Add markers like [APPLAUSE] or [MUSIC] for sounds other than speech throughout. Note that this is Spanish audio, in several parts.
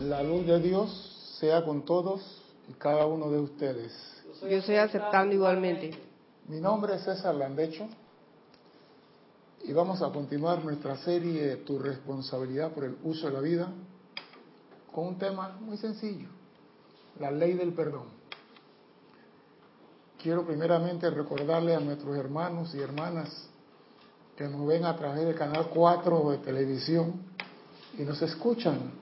La luz de Dios sea con todos y cada uno de ustedes. Yo estoy aceptando igualmente. Mi nombre es César Landecho y vamos a continuar nuestra serie Tu responsabilidad por el uso de la vida con un tema muy sencillo, la ley del perdón. Quiero primeramente recordarle a nuestros hermanos y hermanas que nos ven a través del canal 4 de televisión y nos escuchan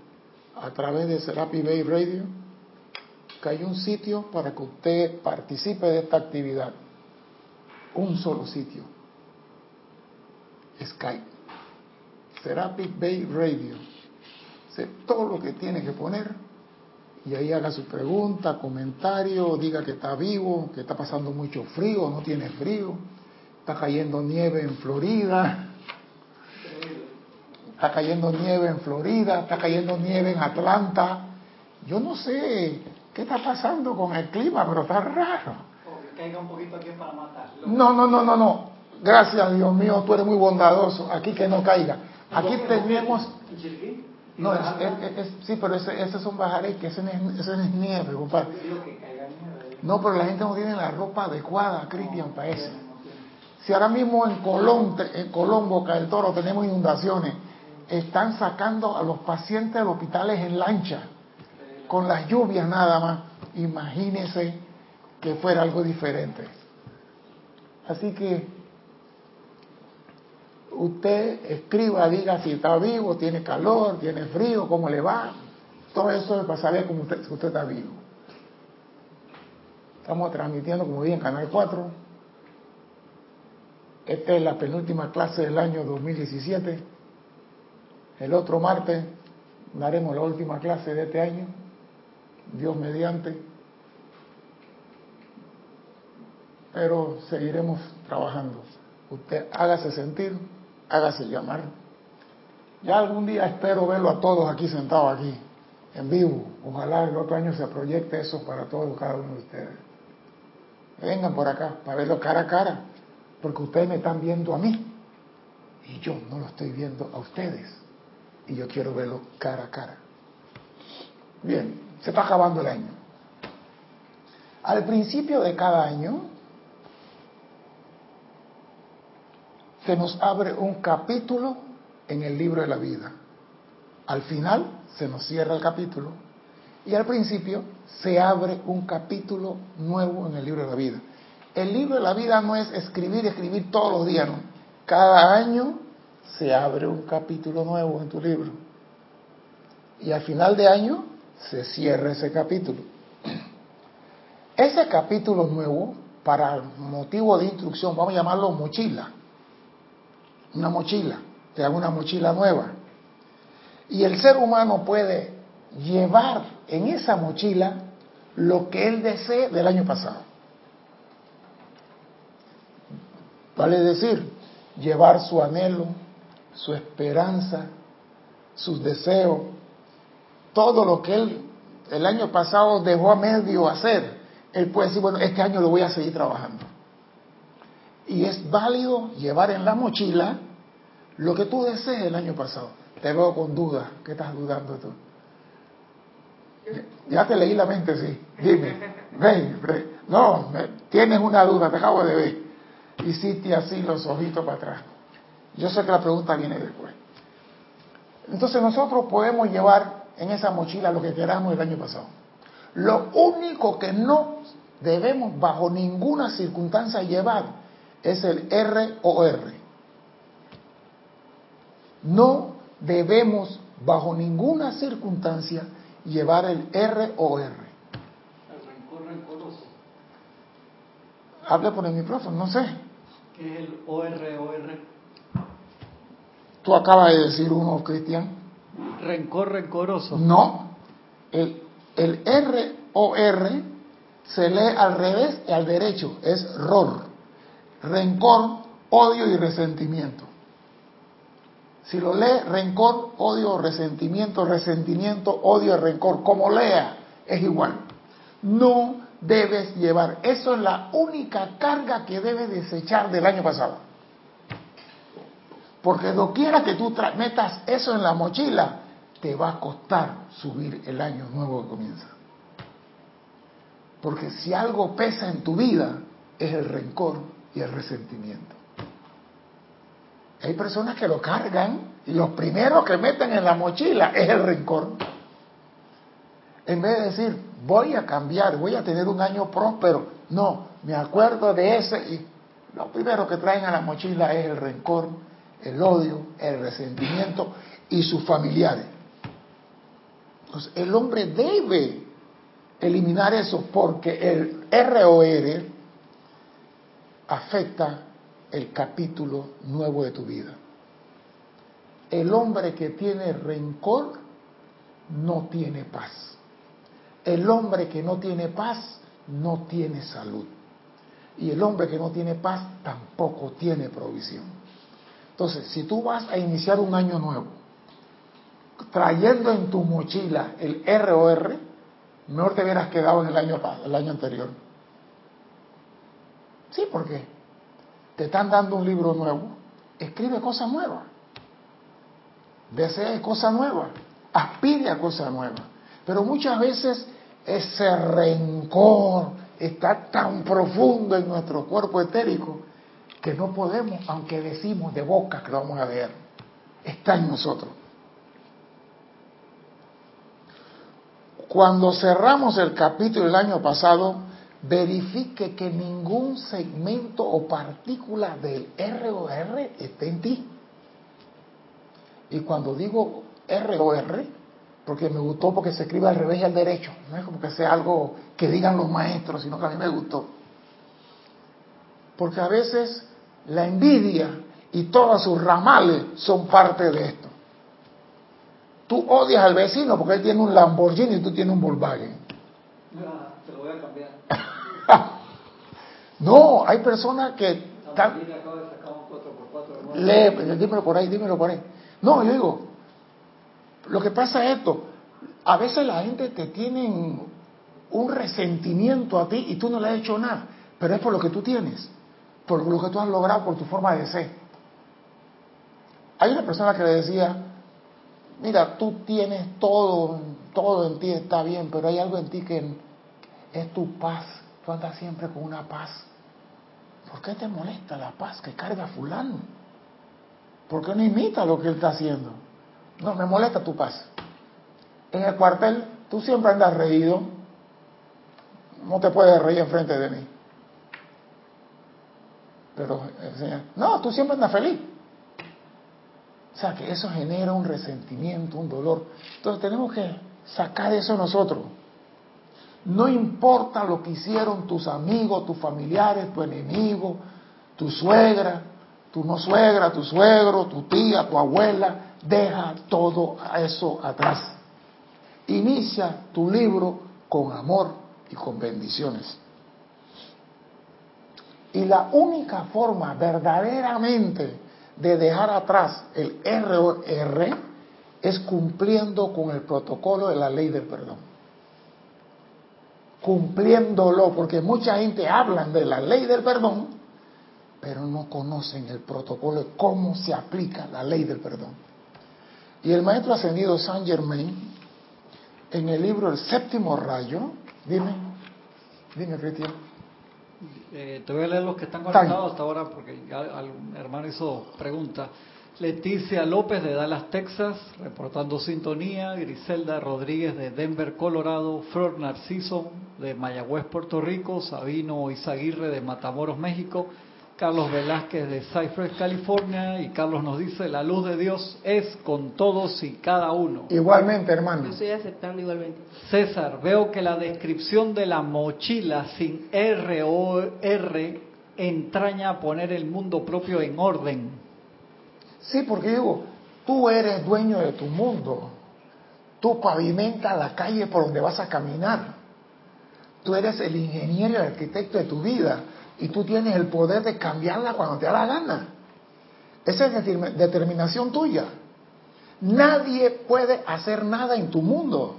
a través de Serapi Bay Radio, que hay un sitio para que usted participe de esta actividad. Un solo sitio. Skype. Serapi Bay Radio. Sé todo lo que tiene que poner y ahí haga su pregunta, comentario, diga que está vivo, que está pasando mucho frío, no tiene frío, está cayendo nieve en Florida, está cayendo nieve en Florida, está cayendo nieve en Atlanta. Yo no sé qué está pasando con el clima, pero está raro. que caiga un poquito aquí para matar. No, no, no, no, no. Gracias, Dios mío, tú eres muy bondadoso. Aquí que no caiga. Aquí tenemos... No, es, es, es, sí, pero ese, ese son bajareques, ese, ese es nieve, compadre. No, pero la gente no tiene la ropa adecuada, Cristian, para eso. Si ahora mismo en Colón, en Colón, Boca del Toro, tenemos inundaciones, están sacando a los pacientes de los hospitales en lancha, con las lluvias nada más. Imagínese que fuera algo diferente. Así que usted escriba, diga si está vivo, tiene calor, tiene frío, cómo le va. Todo eso es para saber usted, si usted está vivo. Estamos transmitiendo, como dije, en Canal 4. Esta es la penúltima clase del año 2017. El otro martes daremos la última clase de este año, Dios mediante. Pero seguiremos trabajando. Usted hágase sentir, hágase llamar. Ya algún día espero verlo a todos aquí sentados aquí, en vivo. Ojalá el otro año se proyecte eso para todos, cada uno de ustedes. Vengan por acá para verlo cara a cara, porque ustedes me están viendo a mí y yo no lo estoy viendo a ustedes. Y yo quiero verlo cara a cara. Bien, se está acabando el año. Al principio de cada año se nos abre un capítulo en el libro de la vida. Al final se nos cierra el capítulo y al principio se abre un capítulo nuevo en el libro de la vida. El libro de la vida no es escribir, escribir todos los días, ¿no? Cada año se abre un capítulo nuevo en tu libro. Y al final de año se cierra ese capítulo. [CLEARS THROAT] Ese capítulo nuevo, para motivo de instrucción, vamos a llamarlo mochila. Una mochila, te hago una mochila nueva. Y el ser humano puede llevar en esa mochila lo que él desee del año pasado. Vale decir, llevar su anhelo, su esperanza, sus deseos, todo lo que él el año pasado dejó a medio hacer, él puede decir, bueno, este año lo voy a seguir trabajando. Y es válido llevar en la mochila lo que tú desees el año pasado. Te veo con dudas. ¿Qué estás dudando tú? Ya te leí la mente, sí. Dime. Ven, no, tienes una duda, te acabo de ver. Hiciste así los ojitos para atrás. Yo sé que la pregunta viene después. Entonces nosotros podemos llevar en esa mochila lo que queramos el año pasado. Lo único que no debemos bajo ninguna circunstancia llevar es el ROR. No debemos bajo ninguna circunstancia llevar el ROR. El rencor rencoroso. Hable por el micrófono, no sé. ¿Qué es el OROR? Tú acabas de decir uno, Cristian. Rencor rencoroso. No. El, el ROR se lee al revés y al derecho. Es ROR. Rencor, odio y resentimiento. Si lo lee rencor, odio, resentimiento, resentimiento, odio, rencor, como lea, es igual. No debes llevar. Eso es la única carga que debes desechar del año pasado. Porque no quiera que tú metas eso en la mochila, te va a costar subir el año nuevo que comienza. Porque si algo pesa en tu vida es el rencor y el resentimiento. Hay personas que lo cargan y lo primero que meten en la mochila es el rencor. En vez de decir, voy a cambiar, voy a tener un año próspero, no, me acuerdo de ese y lo primero que traen a la mochila es el rencor, el odio, el resentimiento y sus familiares. Entonces, el hombre debe eliminar eso porque el ROR afecta el capítulo nuevo de tu vida. El hombre que tiene rencor no tiene paz. El hombre que no tiene paz no tiene salud. Y el hombre que no tiene paz tampoco tiene provisión. Entonces, si tú vas a iniciar un año nuevo, trayendo en tu mochila el ROR, mejor te hubieras quedado en el año, el año anterior. Sí, porque te están dando un libro nuevo, escribe cosas nuevas, desee cosas nuevas, aspire a cosas nuevas. Pero muchas veces ese rencor está tan profundo en nuestro cuerpo etérico que no podemos, aunque decimos de boca que lo vamos a ver, está en nosotros. Cuando cerramos el capítulo del año pasado, verifique que ningún segmento o partícula del ROR esté en ti. Y cuando digo ROR, porque me gustó porque se escribe al revés y al derecho, no es como que sea algo que digan los maestros, sino que a mí me gustó. Porque a veces la envidia y todos sus ramales son parte de esto. Tú odias al vecino porque él tiene un Lamborghini y tú tienes un Volkswagen. Ah, te lo voy a cambiar. [LAUGHS] no, hay personas que... También acaba de sacar un 4x4 de nuevo. Lee, dímelo por ahí, dímelo por ahí. No, yo digo, lo que pasa es esto, a veces la gente te tiene un resentimiento a ti y tú no le has hecho nada, pero es por lo que tú tienes, por lo que tú has logrado, por tu forma de ser. Hay una persona que le decía, mira, tú tienes todo, todo en ti está bien, pero hay algo en ti que es tu paz, tú andas siempre con una paz. ¿Por qué te molesta la paz que carga fulano? ¿Por qué no imita lo que él está haciendo? No, me molesta tu paz. En el cuartel, tú siempre andas reído. No te puedes reír enfrente de mí. Pero no, tú siempre andas feliz. O sea que eso genera un resentimiento, un dolor. Entonces tenemos que sacar eso nosotros. No importa lo que hicieron tus amigos, tus familiares, tu enemigo, tu suegra, tu no suegra, tu suegro, tu tía, tu abuela, deja todo eso atrás. Inicia tu libro con amor y con bendiciones. Y la única forma verdaderamente de dejar atrás el ROR es cumpliendo con el protocolo de la ley del perdón. Cumpliéndolo, porque mucha gente habla de la ley del perdón, pero no conocen el protocolo de cómo se aplica la ley del perdón. Y el maestro ascendido Saint Germain, en el libro El séptimo rayo, dime, dime Cristian. Eh, te voy a leer los que están conectados hasta ahora porque ya algún hermano hizo pregunta. Leticia López de Dallas, Texas, reportando sintonía. Griselda Rodríguez de Denver, Colorado. Flor Narciso de Mayagüez, Puerto Rico. Sabino Izaguirre de Matamoros, México. Carlos Velázquez de Cypress, California. Y Carlos nos dice, la luz de Dios es con todos y cada uno. Igualmente, hermano. Yo estoy aceptando igualmente. César, veo que la descripción de la mochila sin R o R entraña poner el mundo propio en orden. Sí, porque digo, tú eres dueño de tu mundo. Tú pavimentas la calle por donde vas a caminar. Tú eres el ingeniero y el arquitecto de tu vida. Y tú tienes el poder de cambiarla cuando te da la gana. Esa es determinación tuya. Nadie puede hacer nada en tu mundo.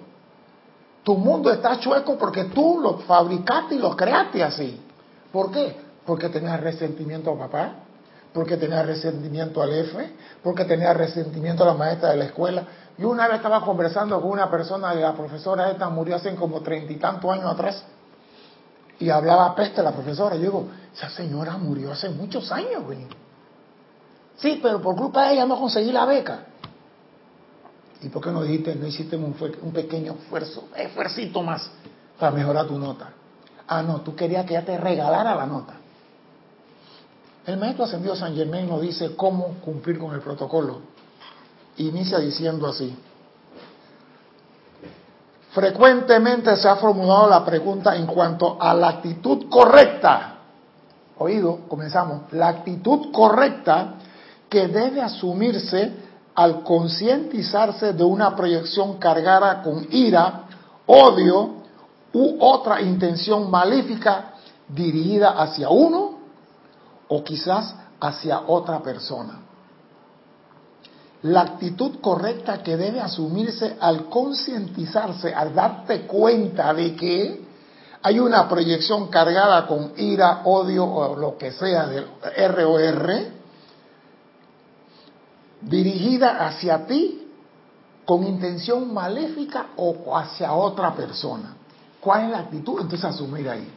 Tu mundo está chueco porque tú lo fabricaste y lo creaste así. ¿Por qué? Porque tenías resentimiento a papá, porque tenías resentimiento al F, porque tenías resentimiento a la maestra de la escuela, Yo una vez estaba conversando con una persona de la profesora esta, murió hace como treinta y tantos años atrás, y hablaba peste la profesora. Yo digo, esa señora murió hace muchos años, güey. Sí, pero por culpa de ella no conseguí la beca. ¿Y por qué no dijiste, no hiciste un, pequeño esfuerzo, esfuercito más para mejorar tu nota? Ah, no, tú querías que ella te regalara la nota. El maestro ascendido San Germain nos dice cómo cumplir con el protocolo. Inicia diciendo así. Frecuentemente se ha formulado la pregunta en cuanto a la actitud correcta. Oído, comenzamos. La actitud correcta que debe asumirse al concientizarse de una proyección cargada con ira, odio u otra intención malífica dirigida hacia uno o quizás hacia otra persona. La actitud correcta que debe asumirse al concientizarse, al darte cuenta de que hay una proyección cargada con ira, odio o lo que sea del ROR, dirigida hacia ti con intención maléfica o hacia otra persona. ¿Cuál es la actitud? Entonces asumir ahí.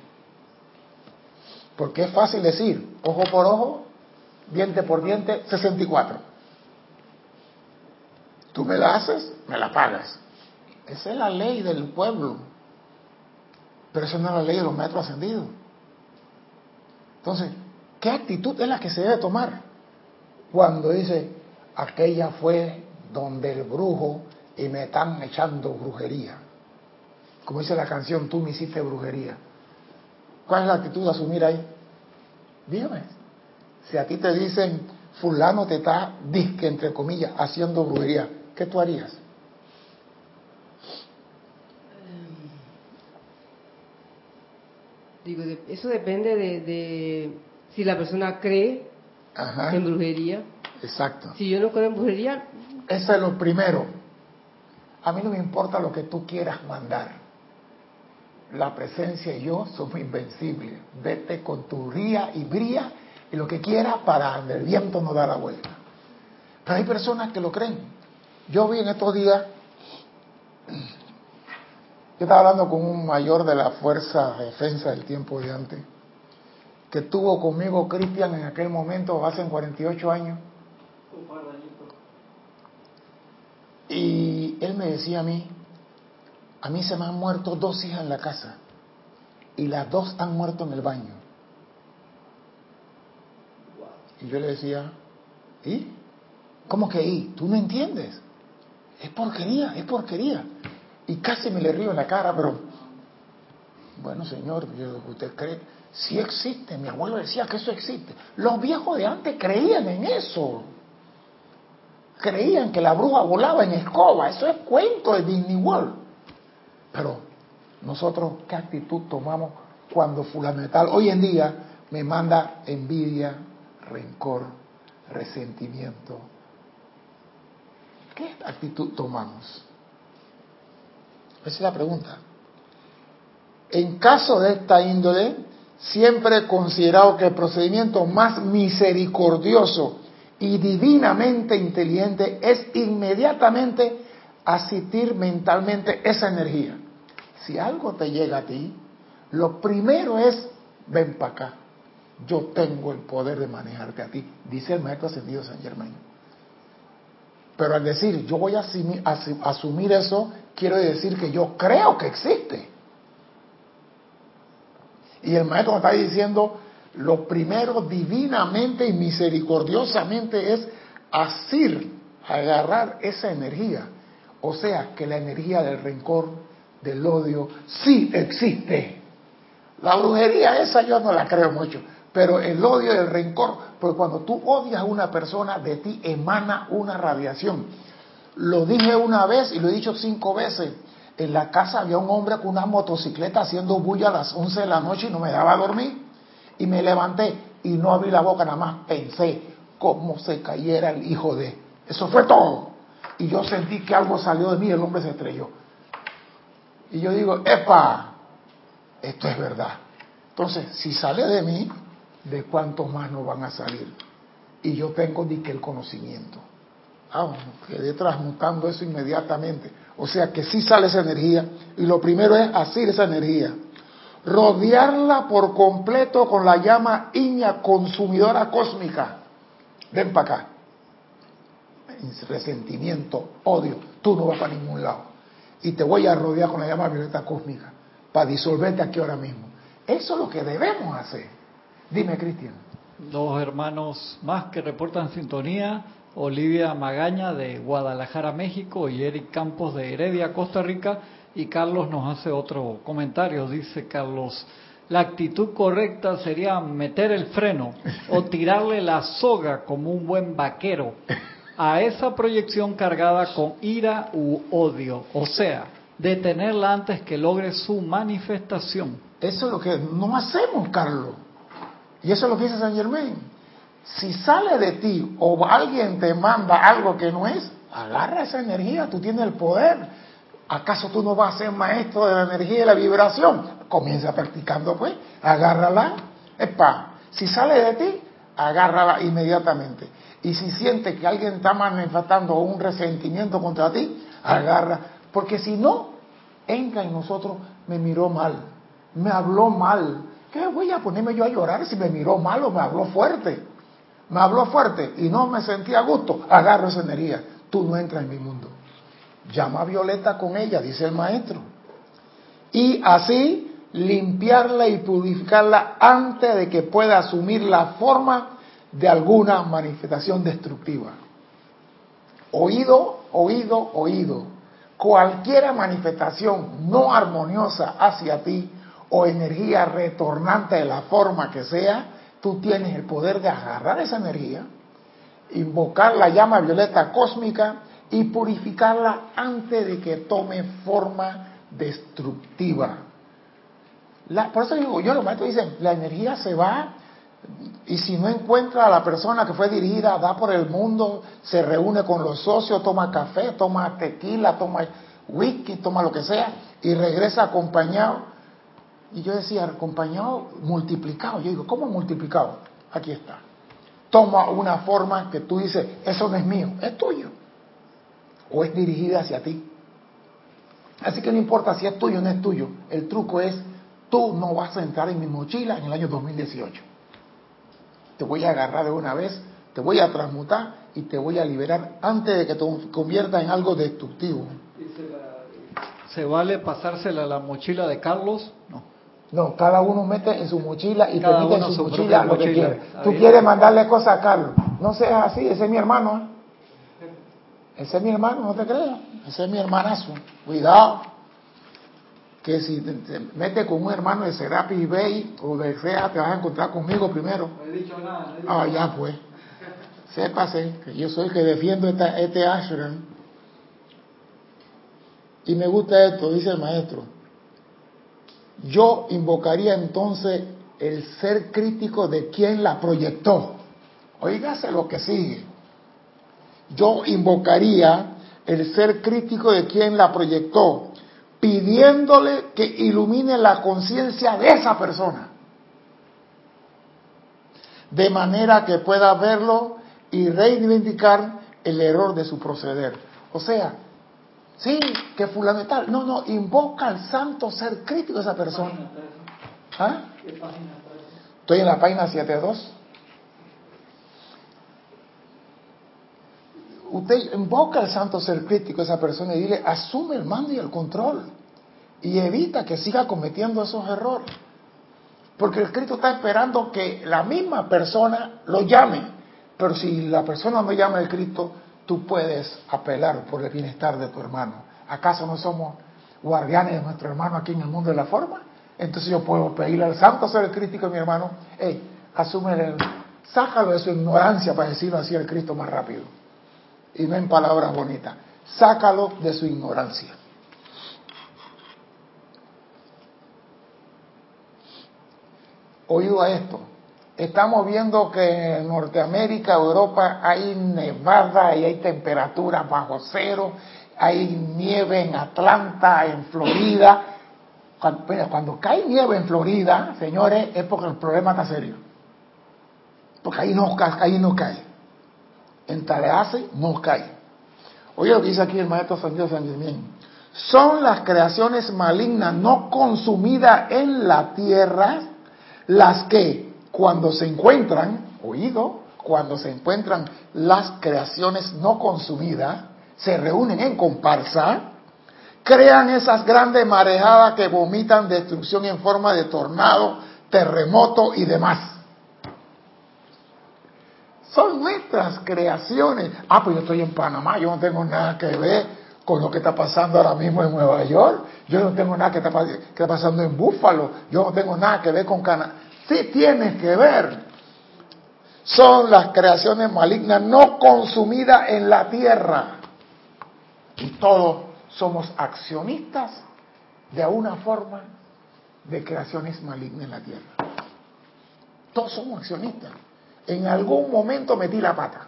Porque es fácil decir, ojo por ojo, diente por diente, 64. Tú me la haces, me la pagas. Esa es la ley del pueblo. Pero esa no es la ley de los metros ascendidos. Entonces, ¿qué actitud es la que se debe tomar? Cuando dice, aquella fue donde el brujo y me están echando brujería. Como dice la canción, tú me hiciste brujería. ¿Cuál es la actitud de asumir ahí? Dígame. Si a ti te dicen, fulano te está, disque, entre comillas, haciendo brujería, ¿qué tú harías? Digo, eso depende de, si la persona cree en brujería. Exacto. Si yo no creo en brujería... Eso es lo primero. A mí no me importa lo que tú quieras mandar la presencia y yo somos invencibles. Vete con tu ría y brilla y lo que quieras para el viento no da la vuelta. Pero hay personas que lo creen. Yo vi en estos días, yo estaba hablando con un mayor de la Fuerza de Defensa del tiempo de antes, que tuvo conmigo Cristian en aquel momento, hace 48 años. Y él me decía a mí, a mí se me han muerto dos hijas en la casa y las dos han muerto en el baño. Y yo le decía, ¿y? ¿Cómo que y? ¿Tú no entiendes? Es porquería, es porquería. Y casi me le río en la cara, pero, bueno, señor, usted cree, sí existe. Mi abuelo decía que eso existe. Los viejos de antes creían en eso. Creían que la bruja volaba en escoba. Eso es cuento de Disney World. Pero nosotros, ¿qué actitud tomamos cuando fulano tal? Hoy en día me manda envidia, rencor, resentimiento. ¿Qué actitud tomamos? Esa es la pregunta. En caso de esta índole, siempre he considerado que el procedimiento más misericordioso y divinamente inteligente es inmediatamente asistir mentalmente esa energía si algo te llega a ti, lo primero es, ven para acá, yo tengo el poder de manejarte a ti, dice el maestro ascendido San Germain. Pero al decir, yo voy a asumir, eso, quiero decir que yo creo que existe. Y el maestro está diciendo, lo primero divinamente y misericordiosamente es asir, agarrar esa energía. O sea, que la energía del rencor, del odio sí existe. La brujería esa yo no la creo mucho, pero el odio y el rencor, porque cuando tú odias a una persona, de ti emana una radiación. Lo dije una vez y lo he dicho cinco veces. En la casa había un hombre con una motocicleta haciendo bulla a las 11 de la noche y no me daba a dormir. Y me levanté y no abrí la boca, nada más pensé cómo se cayera el hijo de... Eso fue todo. Y yo sentí que algo salió de mí y el hombre se estrelló. Y yo digo, epa, esto es verdad. Entonces, si sale de mí, ¿de cuántos más no van a salir? Y yo tengo ni que el conocimiento. Ah, quedé transmutando eso inmediatamente. O sea que sí sale esa energía. Y lo primero es asir esa energía. Rodearla por completo con la llama iña consumidora cósmica. Ven para acá. Resentimiento, odio. Tú no vas para ningún lado. Y te voy a rodear con la llama violeta cósmica para disolverte aquí ahora mismo. Eso es lo que debemos hacer. Dime, Cristian. Dos hermanos más que reportan sintonía. Olivia Magaña de Guadalajara, México, y Eric Campos de Heredia, Costa Rica. Y Carlos nos hace otro comentario. Dice Carlos, la actitud correcta sería meter el freno o tirarle la soga como un buen vaquero a esa proyección cargada con ira u odio. O sea, detenerla antes que logre su manifestación. Eso es lo que no hacemos, Carlos. Y eso es lo que dice San Germain. Si sale de ti o alguien te manda algo que no es, agarra esa energía, tú tienes el poder. ¿Acaso tú no vas a ser maestro de la energía y la vibración? Comienza practicando pues, agárrala. Epa, si sale de ti, agárrala inmediatamente. Y si sientes que alguien está manifestando un resentimiento contra ti, agarra. Porque si no, entra en nosotros, me miró mal, me habló mal. ¿Qué voy a ponerme yo a llorar si me miró mal o me habló fuerte? Me habló fuerte y no me sentía a gusto. Agarro esa energía. Tú no entras en mi mundo. Llama a Violeta con ella, dice el maestro. Y así limpiarla y purificarla antes de que pueda asumir la forma de alguna manifestación destructiva. Oído, oído, oído. Cualquier manifestación no armoniosa hacia ti o energía retornante de la forma que sea, tú tienes el poder de agarrar esa energía, invocar la llama violeta cósmica y purificarla antes de que tome forma destructiva. por eso digo yo, los maestros dicen, la energía se va y si no encuentra a la persona que fue dirigida, da por el mundo, se reúne con los socios, toma café, toma tequila, toma whisky, toma lo que sea, y regresa acompañado. Y yo decía, acompañado, multiplicado. Yo digo, ¿cómo multiplicado? Aquí está. Toma una forma que tú dices, eso no es mío, es tuyo. O es dirigida hacia ti. Así que no importa si es tuyo o no es tuyo. El truco es, tú no vas a entrar en mi mochila en el año 2018 te voy a agarrar de una vez, te voy a transmutar y te voy a liberar antes de que te convierta en algo destructivo. ¿Se vale pasársela a la mochila de Carlos? No. No, cada uno mete en su mochila y te mete en su, mochila lo que quiere. Tú quieres mandarle cosas a Carlos. No seas así, ese es mi hermano. ¿eh? Ese es mi hermano, no te creas. Ese es mi hermanazo. Cuidado que si te, metes con un hermano de Serapis Bay o de SEA, te vas a encontrar conmigo primero. No he dicho nada. ah, ya pues. Sépase que yo soy el que defiendo esta, este ashram. Y me gusta esto, dice el maestro. Yo invocaría entonces el ser crítico de quien la proyectó. Oígase lo que sigue. Yo invocaría el ser crítico de quien la proyectó pidiéndole que ilumine la conciencia de esa persona, de manera que pueda verlo y reivindicar el error de su proceder. O sea, sí, que fulano tal, no, no, invoca al santo ser crítico de esa persona. ¿Ah? Estoy en la página 72. usted invoca al santo ser crítico a esa persona y dile, asume el mando y el control y evita que siga cometiendo esos errores. Porque el Cristo está esperando que la misma persona lo llame. Pero si la persona no llama al Cristo, tú puedes apelar por el bienestar de tu hermano. ¿Acaso no somos guardianes de nuestro hermano aquí en el mundo de la forma? Entonces yo puedo pedirle al santo ser crítico de mi hermano, hey, asume el, sácalo de su ignorancia para decirlo así al Cristo más rápido y no en palabras bonitas. Sácalo de su ignorancia. Oído a esto. Estamos viendo que en Norteamérica, Europa, hay nevada y hay temperaturas bajo cero, hay nieve en Atlanta, en Florida. Cuando, cae nieve en Florida, señores, es porque el problema está serio. Porque ahí no, ahí no cae en Tallahassee no cae. Oye lo que dice aquí el maestro San Dios San Germán. Son las creaciones malignas no consumidas en la tierra las que cuando se encuentran, oído, cuando se encuentran las creaciones no consumidas, se reúnen en comparsa, crean esas grandes marejadas que vomitan destrucción en forma de tornado, terremoto y demás. Son nuestras creaciones. Ah, pues yo estoy en Panamá, yo no tengo nada que ver con lo que está pasando ahora mismo en Nueva York. Yo no tengo nada que está, que pasando en Búfalo. Yo no tengo nada que ver con Canadá. Sí tienes que ver. Son las creaciones malignas no consumidas en la tierra. Y todos somos accionistas de una forma de creaciones malignas en la tierra. Todos somos accionistas. En algún momento metí la pata.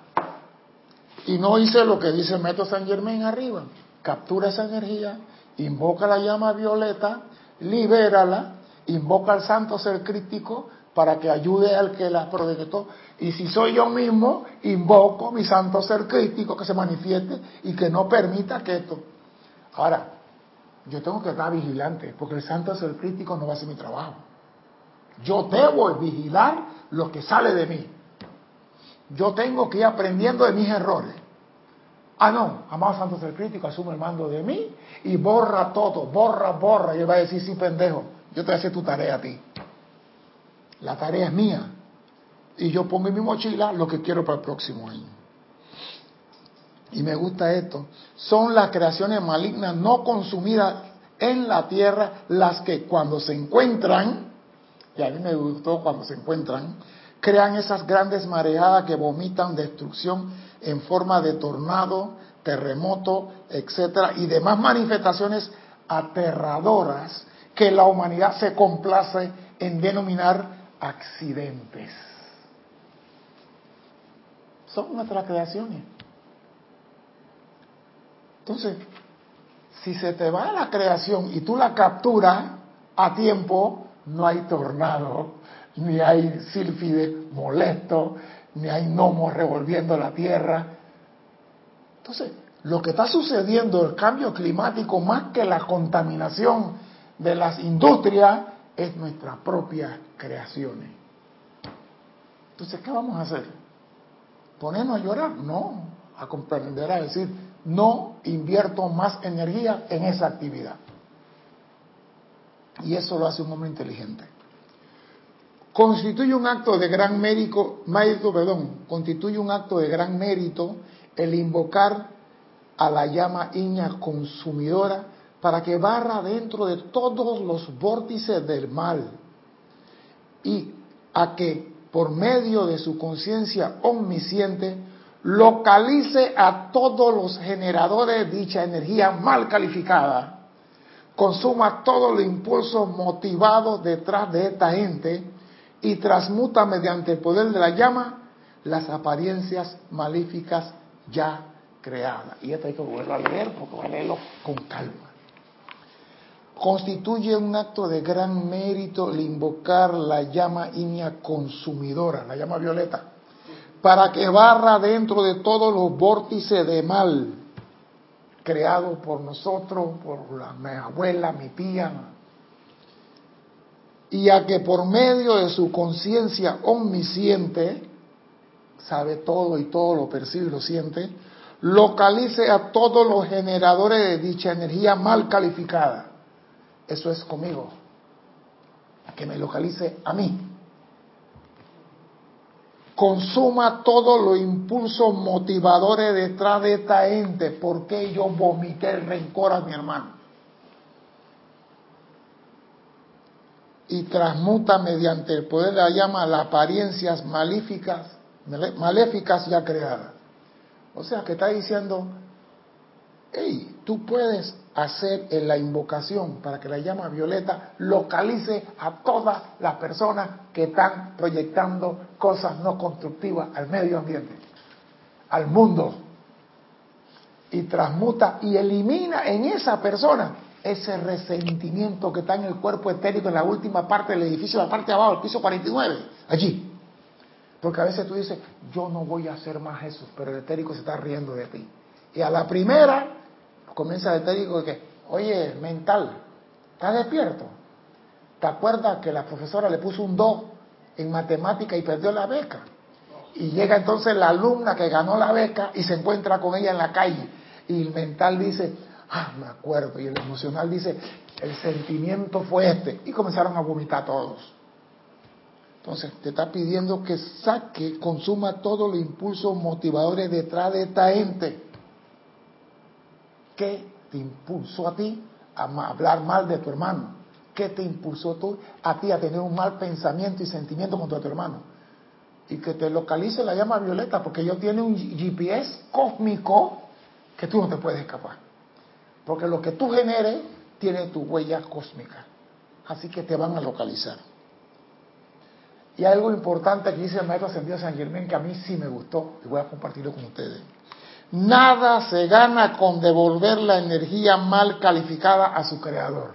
Y no hice lo que dice el San Germán arriba. Captura esa energía, invoca la llama violeta, libérala, invoca al santo ser crítico para que ayude al que la proyectó. Y si soy yo mismo, invoco mi santo ser crítico que se manifieste y que no permita que esto. Ahora, yo tengo que estar vigilante, porque el santo ser crítico no va a hacer mi trabajo. Yo debo vigilar lo que sale de mí. Yo tengo que ir aprendiendo de mis errores. Ah, no, amado santo ser crítico, asume el mando de mí y borra todo, borra, borra. Y él va a decir, sí, pendejo, yo te voy a hacer tu tarea a ti. La tarea es mía. Y yo pongo en mi mochila lo que quiero para el próximo año. Y me gusta esto. Son las creaciones malignas no consumidas en la tierra las que cuando se encuentran, y a mí me gustó cuando se encuentran, crean esas grandes mareadas que vomitan destrucción en forma de tornado, terremoto, etcétera, y demás manifestaciones aterradoras que la humanidad se complace en denominar accidentes. Son nuestras creaciones. Entonces, si se te va la creación y tú la capturas a tiempo, no hay tornado, ni hay sílfide molesto, ni hay gnomos revolviendo la tierra. Entonces, lo que está sucediendo, el cambio climático, más que la contaminación de las industrias, es nuestra propia creaciones. Entonces, ¿qué vamos a hacer? ¿Ponernos a llorar? No, a comprender, a decir, no invierto más energía en esa actividad. Y eso lo hace un hombre inteligente. Constituye un acto de gran mérito, mérito, perdón, constituye un acto de gran mérito el invocar a la llama iña consumidora para que barra dentro de todos los vórtices del mal y a que por medio de su conciencia omnisciente localice a todos los generadores de dicha energía mal calificada, consuma todos los impulsos motivados detrás de esta gente y transmuta mediante el poder de la llama las apariencias malíficas ya creadas. Y esto hay que volverlo a leer porque voy a leerlo con calma constituye un acto de gran mérito el invocar la llama inia consumidora, la llama violeta, para que barra dentro de todos los vórtices de mal creados por nosotros, por la, mi abuela, mi tía, y a que por medio de su conciencia omnisciente, sabe todo y todo lo percibe y lo siente, localice a todos los generadores de dicha energía mal calificada eso es conmigo. Que me localice a mí. Consuma todos los impulsos motivadores detrás de esta ente. ¿Por qué yo vomité el rencor a mi hermano? Y transmuta mediante el poder de la llama las apariencias maléficas, maléficas ya creadas. O sea que está diciendo, hey, tú puedes hacer en la invocación para que la llama violeta localice a todas las personas que están proyectando cosas no constructivas al medio ambiente, al mundo, y transmuta y elimina en esa persona ese resentimiento que está en el cuerpo etérico en la última parte del edificio, la parte de abajo, el piso 49, allí. Porque a veces tú dices, yo no voy a hacer más eso, pero el etérico se está riendo de ti Y a la primera comienza el técnico que, oye, mental, ¿estás despierto? ¿Te acuerdas que la profesora le puso un 2 en matemática y perdió la beca? Y llega entonces la alumna que ganó la beca y se encuentra con ella en la calle. Y el mental dice, ah, me acuerdo. Y el emocional dice, el sentimiento fue este. Y comenzaron a vomitar todos. Entonces, te está pidiendo que saque, consuma todos los impulsos motivadores detrás de esta ente. ¿Qué te impulsó a ti a hablar mal de tu hermano? ¿Qué te impulsó tú, a ti a tener un mal pensamiento y sentimiento contra tu hermano? Y que te localice la llama violeta, porque ellos tienen un GPS cósmico que tú no te puedes escapar. Porque lo que tú generes tiene tu huella cósmica. Así que te van a localizar. Y algo importante que dice el maestro ascendido San Germán que a mí sí me gustó y voy a compartirlo con ustedes. Nada se gana con devolver la energía mal calificada a su creador.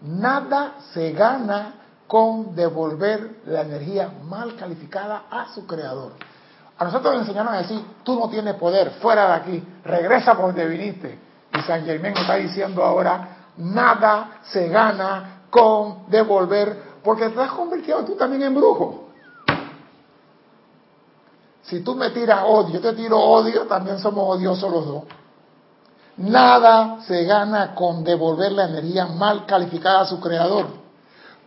Nada se gana con devolver la energía mal calificada a su creador. A nosotros nos enseñaron a decir, tú no tienes poder, fuera de aquí, regresa por donde viniste. Y San Germán está diciendo ahora, nada se gana con devolver porque te has convertido tú también en brujo. Si tú me tiras odio, yo te tiro odio, también somos odiosos los dos. Nada se gana con devolver la energía mal calificada a su creador.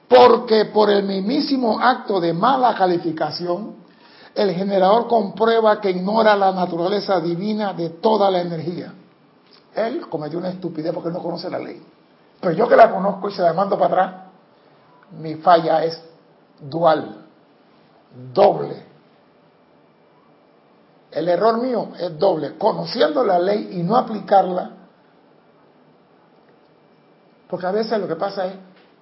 Porque por el mismísimo acto de mala calificación, el generador comprueba que ignora la naturaleza divina de toda la energía. Él cometió una estupidez porque no conoce la ley. Pero yo que la conozco y se la mando para atrás, mi falla es dual, doble. El error mío es doble, conociendo la ley y no aplicarla, porque a veces lo que pasa es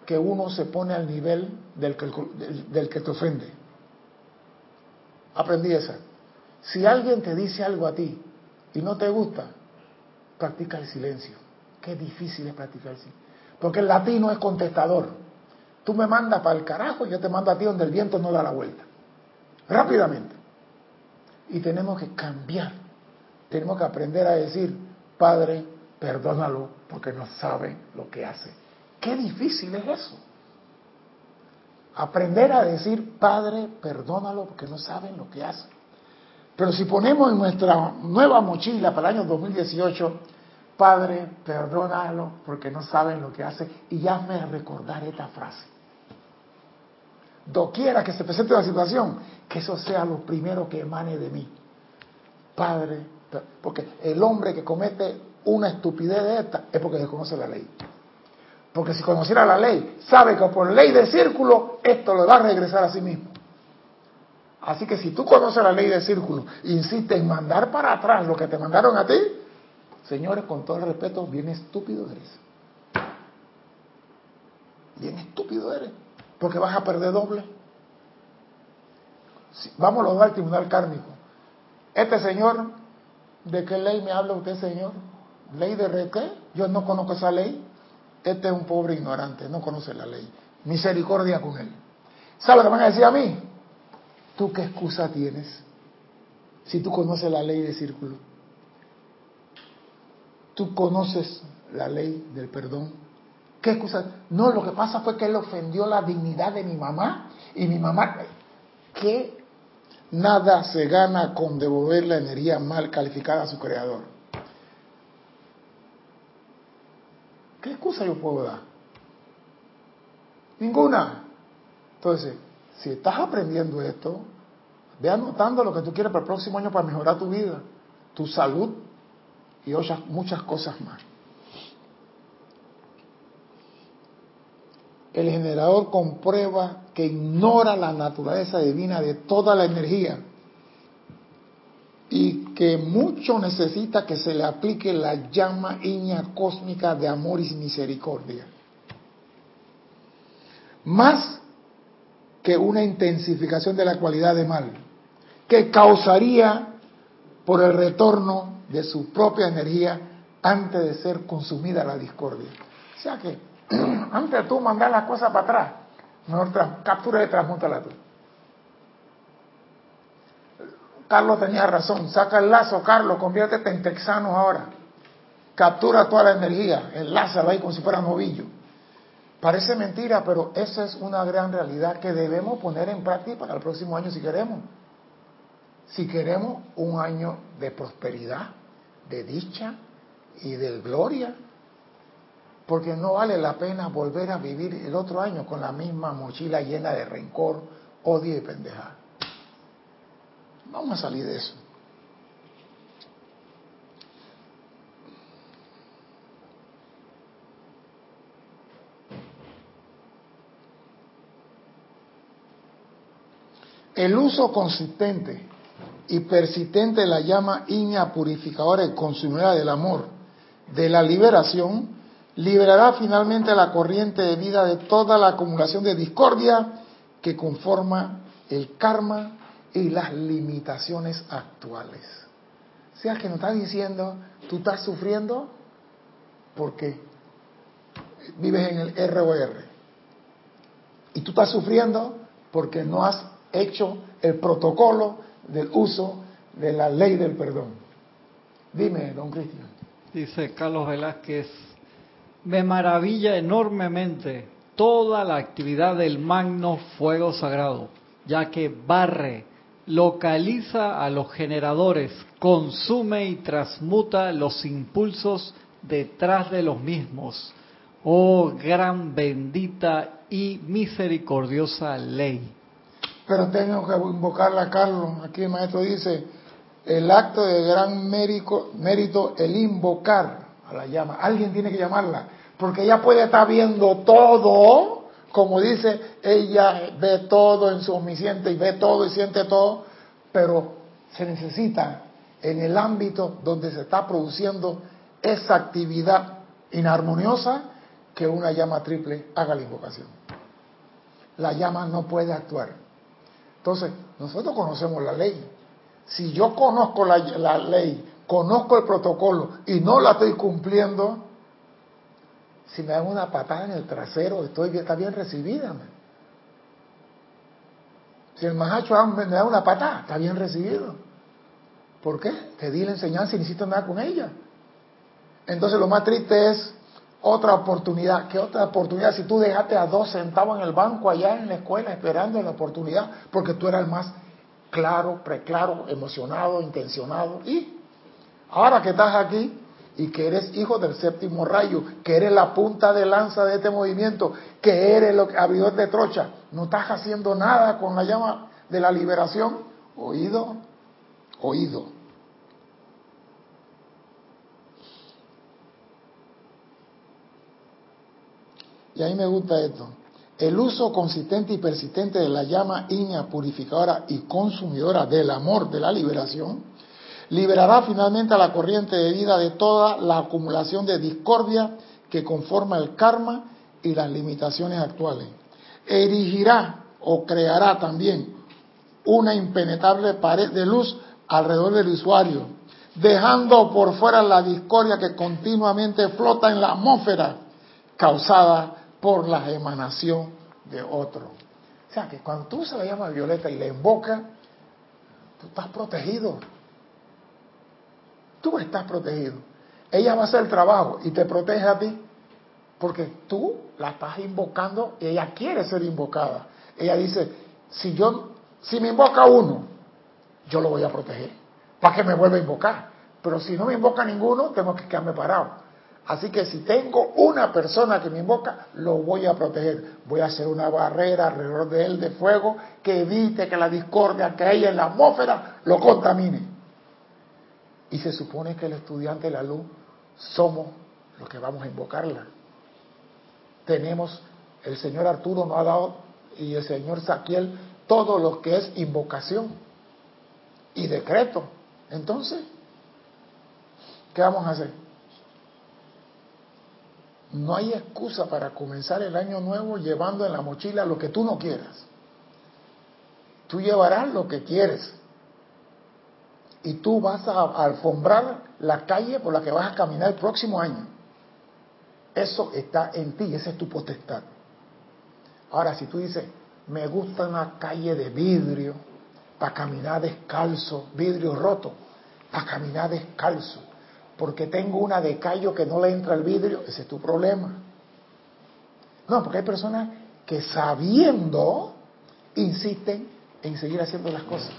que uno se pone al nivel del que, te ofende. Aprendí esa. Si alguien te dice algo a ti y no te gusta, practica el silencio. Qué difícil es practicar el silencio. Porque el latino es contestador. Tú me mandas para el carajo y yo te mando a ti donde el viento no da la vuelta. Rápidamente. Y tenemos que cambiar. Tenemos que aprender a decir, Padre, perdónalo porque no sabe lo que hace. Qué difícil es eso. Aprender a decir, Padre, perdónalo porque no saben lo que hace. Pero si ponemos en nuestra nueva mochila para el año 2018, Padre, perdónalo porque no saben lo que hace, y ya me recordar esta frase doquiera que se presente la situación, que eso sea lo primero que emane de mí. Padre, porque el hombre que comete una estupidez de esta es porque desconoce la ley. Porque si conociera la ley, sabe que por ley de círculo esto le va a regresar a sí mismo. Así que si tú conoces la ley de círculo, insiste en mandar para atrás lo que te mandaron a ti, señores, con todo el respeto, bien estúpido eres. Bien estúpido eres porque vas a perder doble. vamos a al tribunal kármico. Este señor, ¿de qué ley me habla usted, señor? ¿Ley de qué? Yo no conozco esa ley. Este es un pobre ignorante, no conoce la ley. Misericordia con él. ¿Sabe lo que van a decir a mí? ¿Tú qué excusa tienes si tú conoces la ley de círculo? Tú conoces la ley del perdón. ¿Qué excusa? No, lo que pasa fue que él ofendió la dignidad de mi mamá y mi mamá, que nada se gana con devolver la energía mal calificada a su creador. ¿Qué excusa yo puedo dar? Ninguna. Entonces, si estás aprendiendo esto, ve anotando lo que tú quieres para el próximo año para mejorar tu vida, tu salud y muchas cosas más. El generador comprueba que ignora la naturaleza divina de toda la energía y que mucho necesita que se le aplique la llama iña cósmica de amor y misericordia. Más que una intensificación de la cualidad de mal, que causaría por el retorno de su propia energía antes de ser consumida la discordia. O sea que [CLEARS THROAT] antes tú mandar las cosas para atrás, mejor captura y transmútala tú. Carlos tenía razón, saca el lazo, Carlos, conviértete en texano ahora. Captura toda la energía, enlázala ahí como si fuera novillo. Parece mentira, pero esa es una gran realidad que debemos poner en práctica para el próximo año si queremos. Si queremos un año de prosperidad, de dicha y de gloria, porque no vale la pena volver a vivir el otro año con la misma mochila llena de rencor, odio y pendejada. Vamos a salir de eso. El uso consistente y persistente de la llama ígnea purificadora y consumidora del amor, de la liberación, liberará finalmente la corriente de vida de toda la acumulación de discordia que conforma el karma y las limitaciones actuales. O sea que nos está diciendo, tú estás sufriendo porque vives en el ROR. Y tú estás sufriendo porque no has hecho el protocolo del uso de la ley del perdón. Dime, don Cristian. Dice Carlos Velázquez, me maravilla enormemente toda la actividad del magno fuego sagrado, ya que barre, localiza a los generadores, consume y transmuta los impulsos detrás de los mismos. Oh gran bendita y misericordiosa ley. Pero tengo que invocarla Carlos. Aquí el maestro dice, el acto de gran mérito, mérito, el invocar la llama. Alguien tiene que llamarla, porque ella puede estar viendo todo, como dice, ella ve todo en su omnisciente y ve todo y siente todo, pero se necesita en el ámbito donde se está produciendo esa actividad inarmoniosa que una llama triple haga la invocación. La llama no puede actuar. Entonces, nosotros conocemos la ley. Si yo conozco la, ley, conozco el protocolo y no la estoy cumpliendo, si me dan una patada en el trasero, estoy, está bien recibida. Si el majacho me da una patada, está bien recibido. ¿Por qué? Te di la enseñanza y no nada con ella. Entonces lo más triste es otra oportunidad. ¿Qué otra oportunidad? Si tú dejaste a dos sentados en el banco allá en la escuela esperando la oportunidad, porque tú eras el más claro, preclaro, emocionado, intencionado. Y ahora que estás aquí y que eres hijo del séptimo rayo, que eres la punta de lanza de este movimiento, que eres el abridor de trocha, no estás haciendo nada con la llama de la liberación. Oído, oído. Y a mí me gusta esto. El uso consistente y persistente de la llama ígnea purificadora y consumidora del amor de la liberación liberará finalmente a la corriente de vida de toda la acumulación de discordia que conforma el karma y las limitaciones actuales. Erigirá o creará también una impenetrable pared de luz alrededor del usuario, dejando por fuera la discordia que continuamente flota en la atmósfera causada por la emanación de otro. O sea que cuando tú se la llamas violeta y la invoca, tú estás protegido. Tú estás protegido. Ella va a hacer el trabajo y te protege a ti porque tú la estás invocando y ella quiere ser invocada. Ella dice, si yo, si me invoca uno, yo lo voy a proteger para que me vuelva a invocar. Pero si no me invoca ninguno, tengo que quedarme parado. Así que si tengo una persona que me invoca, lo voy a proteger. Voy a hacer una barrera alrededor de él de fuego que evite que la discordia que hay en la atmósfera lo contamine. Y se supone que el estudiante de la luz somos los que vamos a invocarla. Tenemos, el señor Arturo nos ha dado y el señor Saquiel todo lo que es invocación y decreto. Entonces, ¿qué vamos a hacer? No hay excusa para comenzar el año nuevo llevando en la mochila lo que tú no quieras. Tú llevarás lo que quieres. Y tú vas a alfombrar la calle por la que vas a caminar el próximo año. Eso está en ti, esa es tu potestad. Ahora, si tú dices, me gusta una calle de vidrio, para caminar descalzo, vidrio roto, para caminar descalzo, porque tengo una de callo que no le entra el vidrio, ese es tu problema. No, porque hay personas que sabiendo insisten en seguir haciendo las cosas.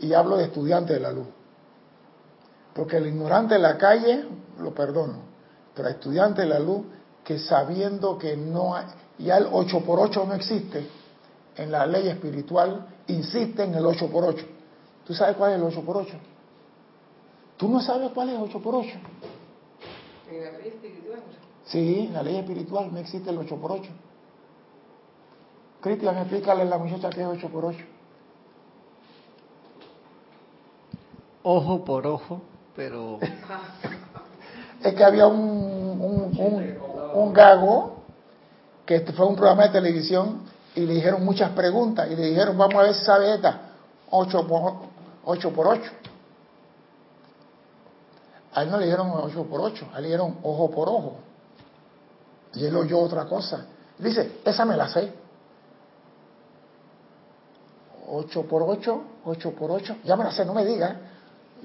Y hablo de estudiantes de la luz. Porque el ignorante de la calle, lo perdono, pero el estudiante de la luz que sabiendo que no hay, ya el 8 por 8 no existe en la ley espiritual, insiste en el 8 por 8. ¿Tú sabes cuál es el 8 por 8? ¿Tú no sabes cuál es el 8 por 8? En la ley espiritual. Sí, en la ley espiritual no existe el 8 por 8. Cristian, explícale a la muchacha que es 8 por 8. Ojo por ojo, pero... [LAUGHS] es que había un, un, un, un gago que fue un programa de televisión y le dijeron muchas preguntas y le dijeron, vamos a ver si sabe esta, 8 por 8. Por 8. A él no le dijeron 8 por 8, a él le dijeron ojo por ojo. Y él oyó otra cosa. Dice, esa me la sé. 8 por 8, 8 por 8, ya me la sé, no me diga.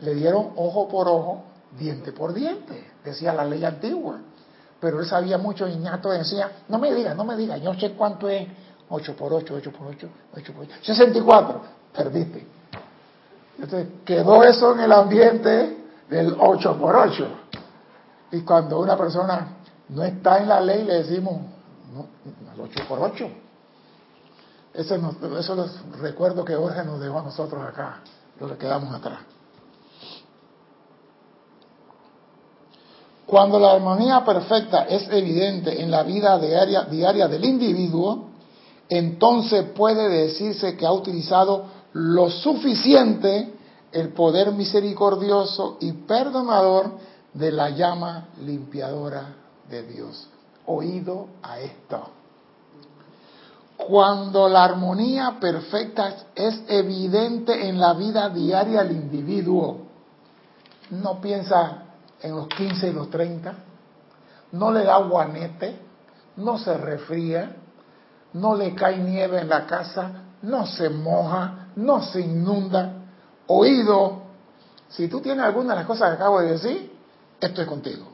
Le dieron ojo por ojo, diente por diente, decía la ley antigua. Pero él sabía mucho y ñato decía, no me diga, no me diga, yo sé cuánto es 8 por 8, 8 por 8, 8 por 8. 64, perdiste. Entonces quedó eso en el ambiente del 8 por 8. Y cuando una persona no está en la ley, le decimos, no, el 8 por 8. Eso, nos, eso los recuerdo que Jorge nos dejó a nosotros acá, lo que quedamos atrás. Cuando la armonía perfecta es evidente en la vida diaria, del individuo, entonces puede decirse que ha utilizado lo suficiente el poder misericordioso y perdonador de la llama limpiadora de Dios. Oído a esto. Cuando la armonía perfecta es evidente en la vida diaria del individuo, no piensa en los 15 y los 30, no le da guanete, no se refría, no le cae nieve en la casa, no se moja, no se inunda. Oído, si tú tienes alguna de las cosas que acabo de decir, estoy contigo.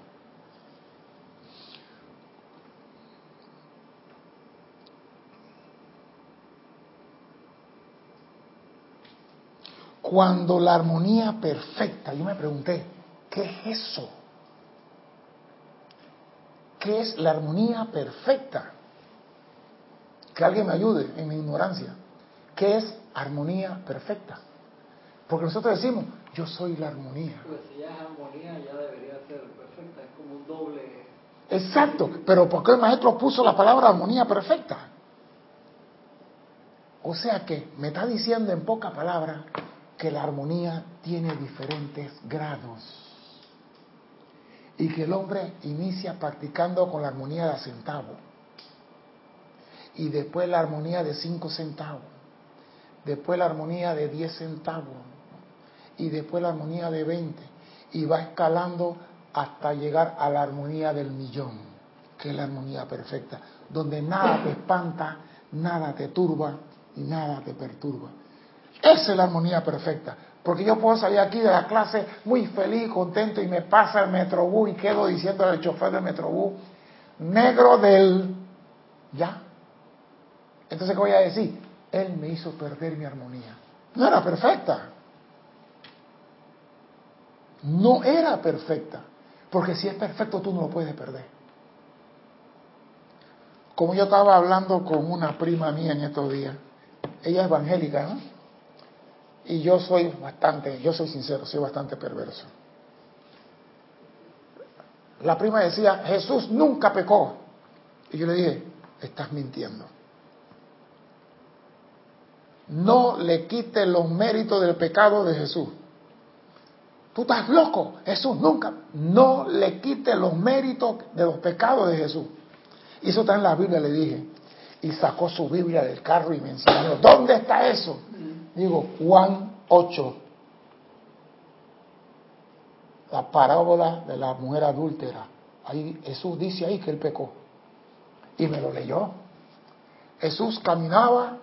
Cuando la armonía perfecta, yo me pregunté, ¿qué es eso? ¿Qué es la armonía perfecta? Que alguien me ayude en mi ignorancia. ¿Qué es armonía perfecta? Porque nosotros decimos, yo soy la armonía. Pues si ya es armonía, ya debería ser perfecta, es como un doble. Exacto, pero ¿por qué el maestro puso la palabra armonía perfecta? O sea que me está diciendo en poca palabra que la armonía tiene diferentes grados y que el hombre inicia practicando con la armonía de centavo y después la armonía de 5 centavos, después la armonía de 10 centavos y después la armonía de 20 y va escalando hasta llegar a la armonía del millón, que es la armonía perfecta, donde nada te espanta, nada te turba y nada te perturba. Esa es la armonía perfecta. Porque yo puedo salir aquí de la clase muy feliz, contento y me pasa el metrobús y quedo diciendo al chofer del metrobús, negro del... Ya, entonces, ¿qué voy a decir? Él me hizo perder mi armonía. No era perfecta. No era perfecta. Porque si es perfecto, tú no lo puedes perder. Como yo estaba hablando con una prima mía en estos días, ella es evangélica, ¿no? Y yo soy bastante, yo soy sincero, soy bastante perverso. La prima decía, Jesús nunca pecó. Y yo le dije, estás mintiendo no le quite los méritos del pecado de Jesús. Tú estás loco, Jesús nunca. No le quite los méritos de los pecados de Jesús. Y eso está en la Biblia, le dije. Y sacó su Biblia del carro y me enseñó, ¿dónde está eso? Digo, Juan 8. La parábola de la mujer adúltera. Ahí Jesús dice ahí que él pecó. Y me lo leyó. Jesús caminaba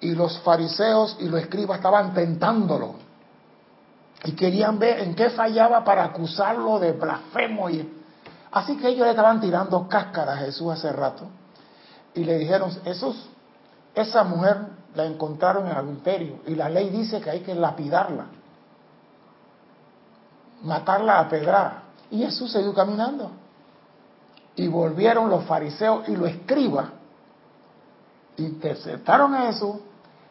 y los fariseos y los escribas estaban tentándolo y querían ver en qué fallaba para acusarlo de blasfemo. Y... Así que ellos le estaban tirando cáscaras a Jesús hace rato y le dijeron, Jesús, esa mujer la encontraron en adulterio y la ley dice que hay que lapidarla, matarla a pedrar. Y Jesús siguió caminando. Y volvieron los fariseos y los escribas, interceptaron a Jesús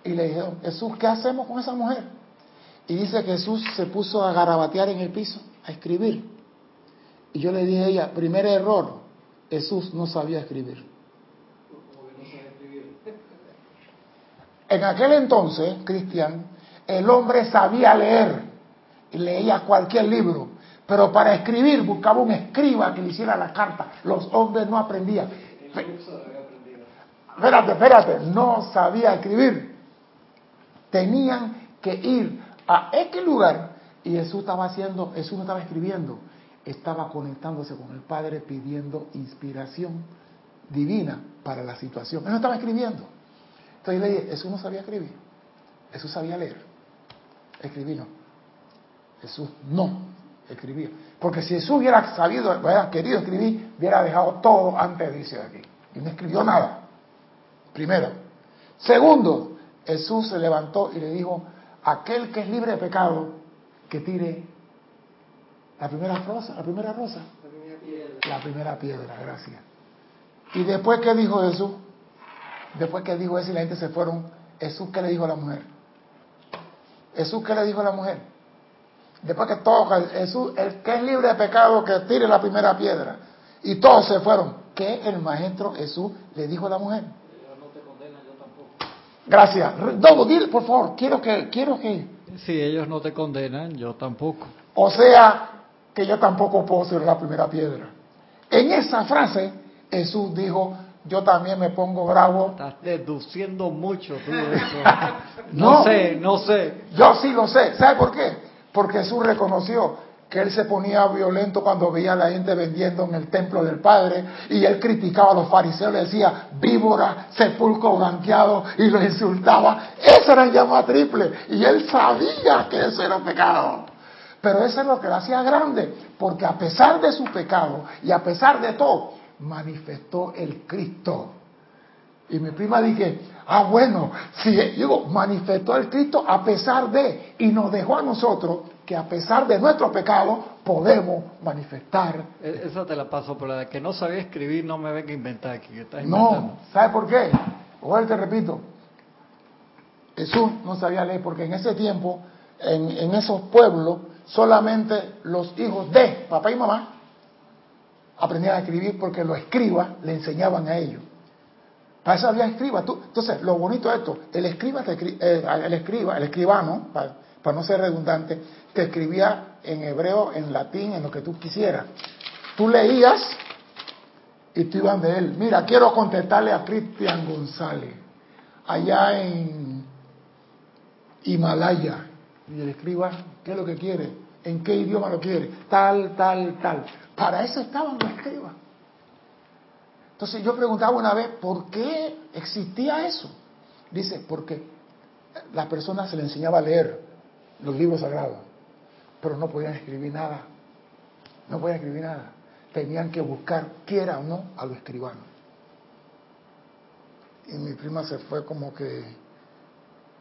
y le dijeron, Jesús, ¿qué hacemos con esa mujer? Y dice que Jesús se puso a garabatear en el piso, a escribir. Y yo le dije a ella, primer error, Jesús no sabía escribir. En aquel entonces, Cristian, el hombre sabía leer y leía cualquier libro, pero para escribir buscaba un escriba que le hiciera la carta. Los hombres no aprendían. Espérate, espérate, no sabía escribir. Tenían que ir a X lugar y Jesús estaba haciendo, Jesús no estaba escribiendo, estaba conectándose con el Padre pidiendo inspiración divina para la situación. Él no estaba escribiendo. Entonces le dije, Jesús no sabía escribir, Jesús sabía leer. Escribir no. Jesús no escribía. Porque si Jesús hubiera sabido, hubiera querido escribir, hubiera dejado todo antes de irse de aquí. Y no escribió nada. Primero. Segundo, Jesús se levantó y le dijo, aquel que es libre de pecado, que tire la primera rosa, la primera rosa. La primera piedra. La primera piedra, gracias. Y después, ¿qué dijo Jesús? Después que dijo eso y la gente se fueron, Jesús, ¿qué le dijo a la mujer? Jesús, ¿qué le dijo a la mujer? Después que todo, Jesús, el que es libre de pecado, que tire la primera piedra. Y todos se fueron. ¿Qué el maestro Jesús le dijo a la mujer? no te condenan, yo tampoco. Gracias. Dodo, dile, por favor, quiero que, quiero que. Si ellos no te condenan, yo tampoco. O sea, que yo tampoco puedo ser la primera piedra. En esa frase, Jesús dijo, yo también me pongo bravo. Estás deduciendo mucho tú [LAUGHS] eso. no, sé, no sé. Yo sí lo sé. ¿Sabe por qué? Porque Jesús reconoció que él se ponía violento cuando veía a la gente vendiendo en el templo del Padre y él criticaba a los fariseos, le decía víbora, sepulcro blanqueado y los insultaba. Eso era llama triple y él sabía que eso era pecado. Pero eso es lo que lo hacía grande, porque a pesar de su pecado y a pesar de todo, manifestó el Cristo. Y mi prima dije, ah, bueno, si digo, manifestó el Cristo a pesar de, y nos dejó a nosotros que a pesar de nuestro pecado podemos manifestar. E, esa te la paso, pero la de que no sabía escribir no me venga a inventar aquí. no, ¿sabe por qué? Oye, te repito, Jesús no sabía leer porque en ese tiempo, en, en esos pueblos, solamente los hijos de papá y mamá aprendían a escribir porque los escribas le enseñaban a ellos. Para eso había escriba. entonces, lo bonito de esto, el escriba, eh, el escriba, el escribano, para, no ser redundante, te escribía en hebreo, en latín, en lo que tú quisieras. Tú leías y tú ibas de él. Mira, quiero contestarle a Cristian González, allá en Himalaya. Y el escriba, ¿qué es lo que quiere? ¿En qué idioma lo quiere? Tal, tal, tal. Para eso estaban los escribas. Entonces yo preguntaba una vez, ¿por qué existía eso? Dice, porque las personas se le enseñaba a leer los libros sagrados, pero no podían escribir nada. No podían escribir nada. Tenían que buscar, quiera o no, a los escribanos. Y mi prima se fue como que,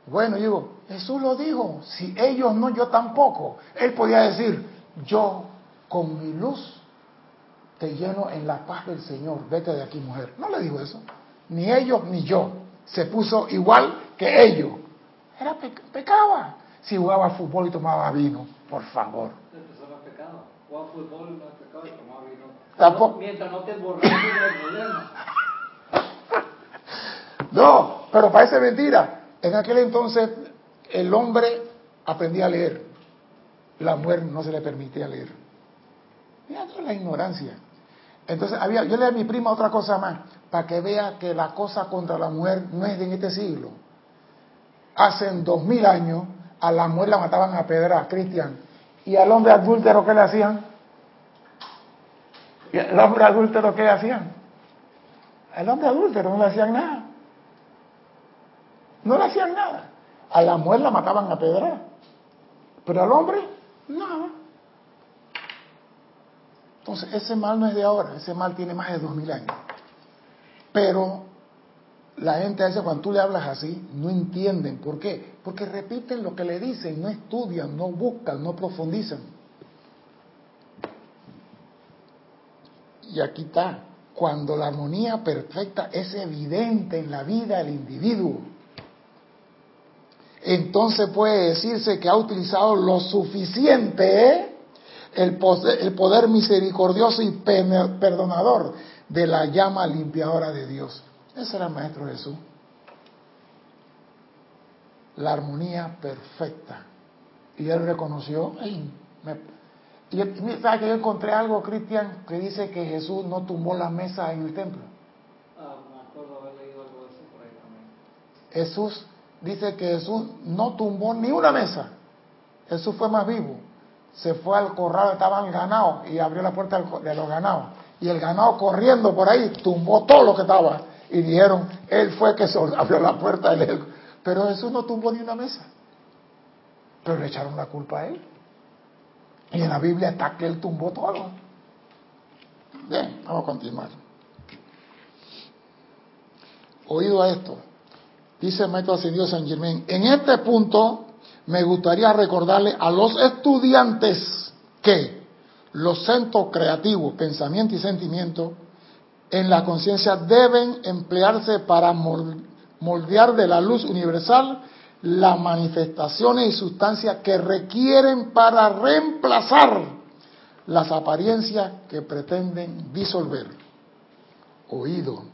bueno, digo, Jesús lo dijo, si ellos no, yo tampoco. Él podía decir, yo con mi luz te lleno en la paz del Señor, vete de aquí mujer. No le dijo eso, ni ellos ni yo. Se puso igual que ellos. Era pecaba. Si jugaba fútbol y tomaba vino, por favor. Eso no es pecado. Jugaba fútbol no es pecado y tomaba vino. Tampoco. Mientras no te problema. [LAUGHS] No, pero parece mentira. En aquel entonces el hombre aprendía a leer. La mujer no se le permitía leer. Mira toda la ignorancia. Entonces, había, yo le a mi prima otra cosa más, para que vea que la cosa contra la mujer no es de en este siglo. Hace dos mil años a la mujer la mataban a pedra, Cristian. ¿Y al hombre adúltero qué le hacían? ¿Y al hombre adúltero qué le hacían? Al hombre adúltero no le hacían nada. No le hacían nada. A la mujer la mataban a pedra. Pero al hombre, nada. Entonces, ese mal no es de ahora, ese mal tiene más de dos mil años. Pero la gente a veces cuando tú le hablas así, no entienden. ¿Por qué? Porque repiten lo que le dicen, no estudian, no buscan, no profundizan. Y aquí está, cuando la armonía perfecta es evidente en la vida del individuo, entonces puede decirse que ha utilizado lo suficiente ¿eh? el, el poder misericordioso y perdonador de la llama limpiadora de Dios. Ese era el Maestro Jesús. La armonía perfecta. Y él reconoció, ¿sabes que yo encontré algo, Cristian, que dice que Jesús no tumbó la mesa en el templo? Ah, me acuerdo haber leído algo de eso por ahí también. Jesús dice que Jesús no tumbó ni una mesa. Jesús fue más vivo. Se fue al corral, estaban ganados y abrió la puerta de los ganados. Y el ganado corriendo por ahí tumbó todo lo que estaba y dijeron, él fue que [LAUGHS] abrió la puerta del Pero Jesús no tumbó ni una mesa. Pero le echaron la culpa a él. Y en la Biblia está que él tumbó todo. Bien, vamos a continuar. Oído a esto, dice maestro ascendido San Germán, en este punto me gustaría recordarle a los estudiantes que los centros creativos, pensamiento y sentimiento, en la conciencia deben emplearse para moldear de la luz universal las manifestaciones y sustancias que requieren para reemplazar las apariencias que pretenden disolver. Oído.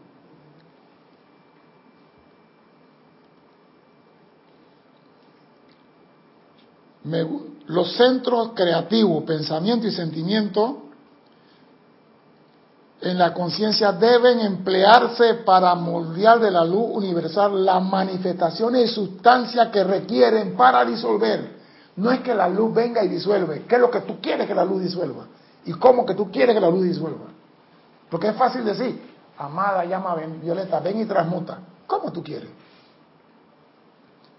Los centros creativos, pensamiento y sentimiento en la conciencia deben emplearse para moldear de la luz universal las manifestaciones y sustancias que requieren para disolver. No es que la luz venga y disuelve. ¿Qué es lo que tú quieres que la luz disuelva? ¿Y cómo que tú quieres que la luz disuelva? Porque es fácil decir, amada llama violeta, ven y transmuta. ¿Cómo tú quieres?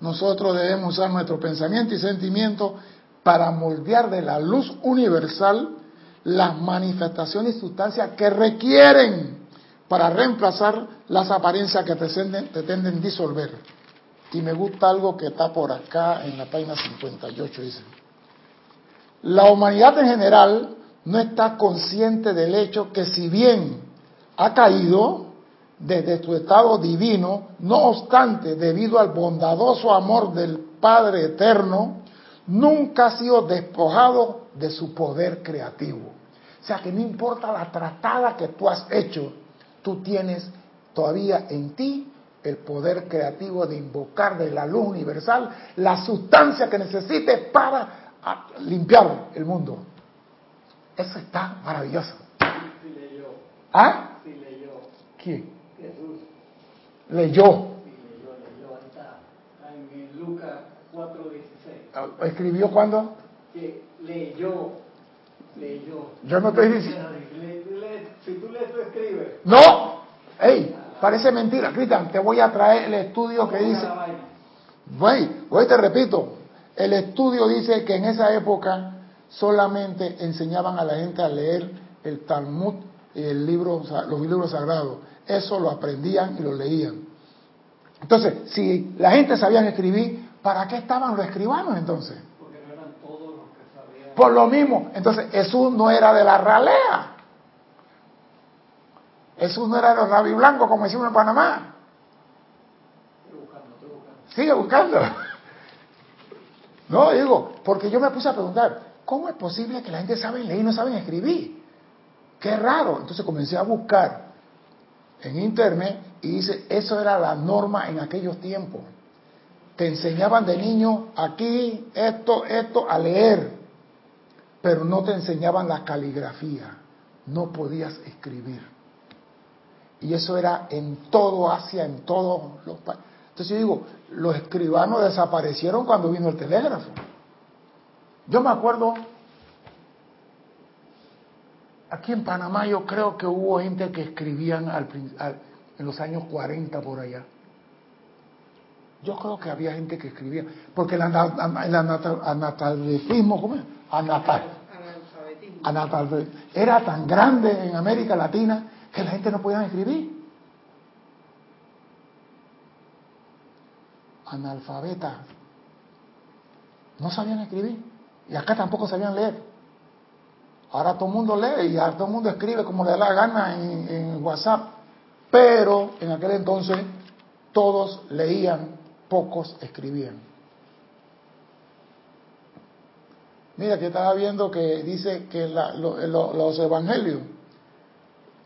Nosotros debemos usar nuestro pensamiento y sentimiento para moldear de la luz universal las manifestaciones y sustancias que requieren para reemplazar las apariencias que pretenden, disolver. Y me gusta algo que está por acá en la página 58, dice. La humanidad en general no está consciente del hecho que si bien ha caído desde su estado divino, no obstante, debido al bondadoso amor del Padre Eterno, nunca ha sido despojado de su poder creativo. O sea que no importa la tratada que tú has hecho, tú tienes todavía en ti el poder creativo de invocar de la luz universal la sustancia que necesites para ah, limpiar el mundo. Eso está maravilloso. ¿Ah? Sí leyó. ¿Quién? Leyó. Sí leyó, leyó. Ahí está. En Lucas 4.16. Ah, ¿Escribió cuándo? Leyó. Leyó. Yo no estoy diciendo. Si tú lees, tú escribes. ¡No! ¡Ey! Parece mentira. Cristian, te voy a traer el estudio que dice. Voy, hoy te repito. El estudio dice que en esa época solamente enseñaban a la gente a leer el Talmud y el libro, los libros sagrados. Eso lo aprendían y lo leían. Entonces, si la gente sabía escribir, ¿para qué estaban los escribanos entonces? Por lo mismo, entonces Jesús no era de la ralea. Jesús no era de los rabi blancos como decimos en Panamá. Sigue buscando. No, digo, porque yo me puse a preguntar, ¿cómo es posible que la gente sabe leer y no saben escribir? Qué raro. Entonces comencé a buscar en internet y dice, eso era la norma en aquellos tiempos. Te enseñaban de niño aquí, esto, esto, a leer pero no te enseñaban la caligrafía, no podías escribir. Y eso era en todo Asia, en todos los países. Entonces yo digo, los escribanos desaparecieron cuando vino el telégrafo. Yo me acuerdo, aquí en Panamá yo creo que hubo gente que escribían al, en los años 40 por allá. Yo creo que había gente que escribía, porque el, analfabetismo, ¿cómo es? Anatal, era tan grande en América Latina que la gente no podía escribir. Analfabetas. No sabían escribir. Y acá tampoco sabían leer. Ahora todo el mundo lee y ahora todo el mundo escribe como le da la gana en, WhatsApp. Pero en aquel entonces todos leían, pocos escribían. Mira, que estaba viendo que dice que los evangelios,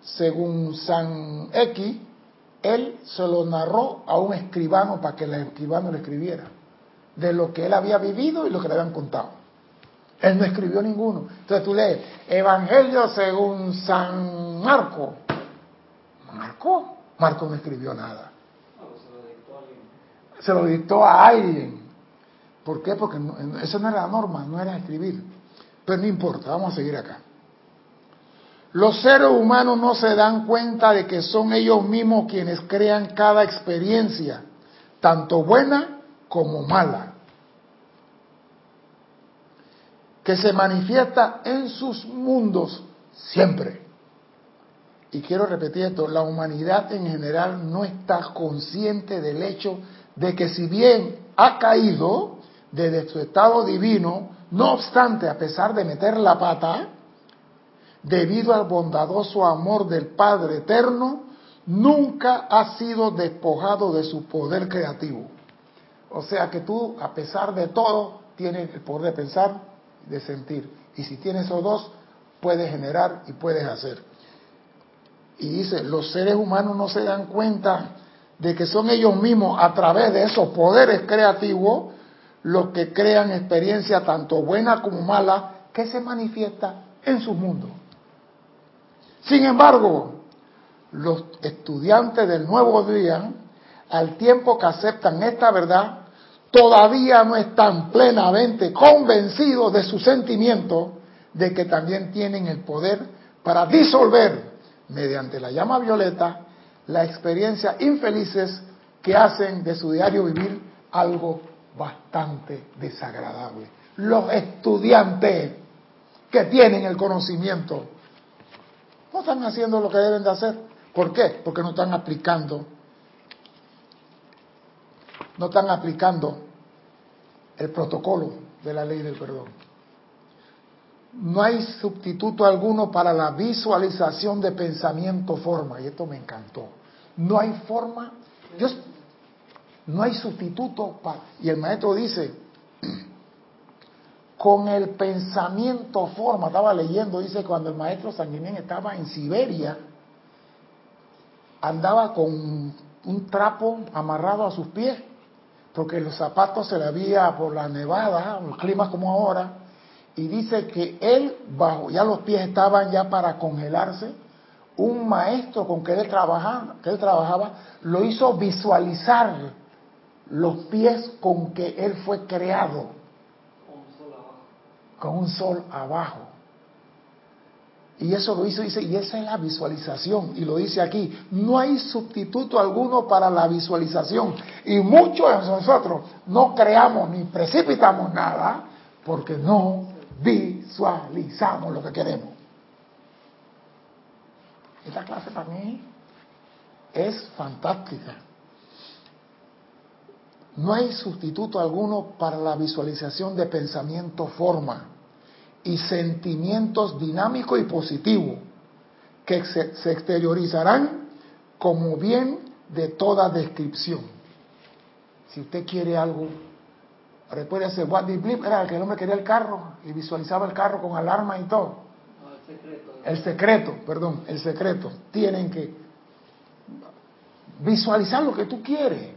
según San X, él se lo narró a un escribano para que el escribano le escribiera, de lo que él había vivido y lo que le habían contado. Él no escribió ninguno. Entonces tú lees, Evangelio según San Marco. Marco, Marco no escribió nada. Se lo dictó a alguien. ¿Por qué? Porque eso no era la norma, no era escribir. Pero no importa, vamos a seguir acá. Los seres humanos no se dan cuenta de que son ellos mismos quienes crean cada experiencia, tanto buena como mala, que se manifiesta en sus mundos siempre. Y quiero repetir esto, la humanidad en general no está consciente del hecho de que si bien ha caído desde su estado divino, no obstante, a pesar de meter la pata, debido al bondadoso amor del Padre Eterno, nunca ha sido despojado de su poder creativo. O sea que tú, a pesar de todo, tienes el poder de pensar de sentir. Y si tienes esos dos, puedes generar y puedes hacer. Y dice, los seres humanos no se dan cuenta de que son ellos mismos a través de esos poderes creativos los que crean experiencias tanto buenas como malas que se manifiesta en su mundo. Sin embargo, los estudiantes del nuevo día, al tiempo que aceptan esta verdad, todavía no están plenamente convencidos de su sentimiento de que también tienen el poder para disolver mediante la llama violeta la experiencia infelices que hacen de su diario vivir algo bastante desagradable. Los estudiantes que tienen el conocimiento no están haciendo lo que deben de hacer. ¿Por qué? Porque no están aplicando, no están aplicando el protocolo de la ley del perdón. No hay sustituto alguno para la visualización de pensamiento forma, y esto me encantó. No hay forma, Dios, no hay sustituto para, y el maestro dice, [CLEARS THROAT] con el pensamiento forma, estaba leyendo, dice, cuando el maestro Sanguinén estaba en Siberia, andaba con un trapo amarrado a sus pies, porque los zapatos se le había por la nevada, los climas como ahora, y dice que él, bajo, ya los pies estaban ya para congelarse, un maestro con que él trabajaba, que él trabajaba lo hizo visualizar los pies con que él fue creado con un sol abajo. Y eso lo hizo, dice, y esa es la visualización. Y lo dice aquí, no hay sustituto alguno para la visualización. Y muchos de nosotros no creamos ni precipitamos nada porque no visualizamos lo que queremos. Esta clase para mí es fantástica. No hay sustituto alguno para la visualización de pensamiento forma y sentimientos dinámicos y positivos que se, exteriorizarán como bien de toda descripción. Si usted quiere algo, recuérdese, What the Blip era el que el hombre quería el carro y visualizaba el carro con alarma y todo. el secreto. El secreto, perdón, el secreto. Tienen que visualizar lo que tú quieres.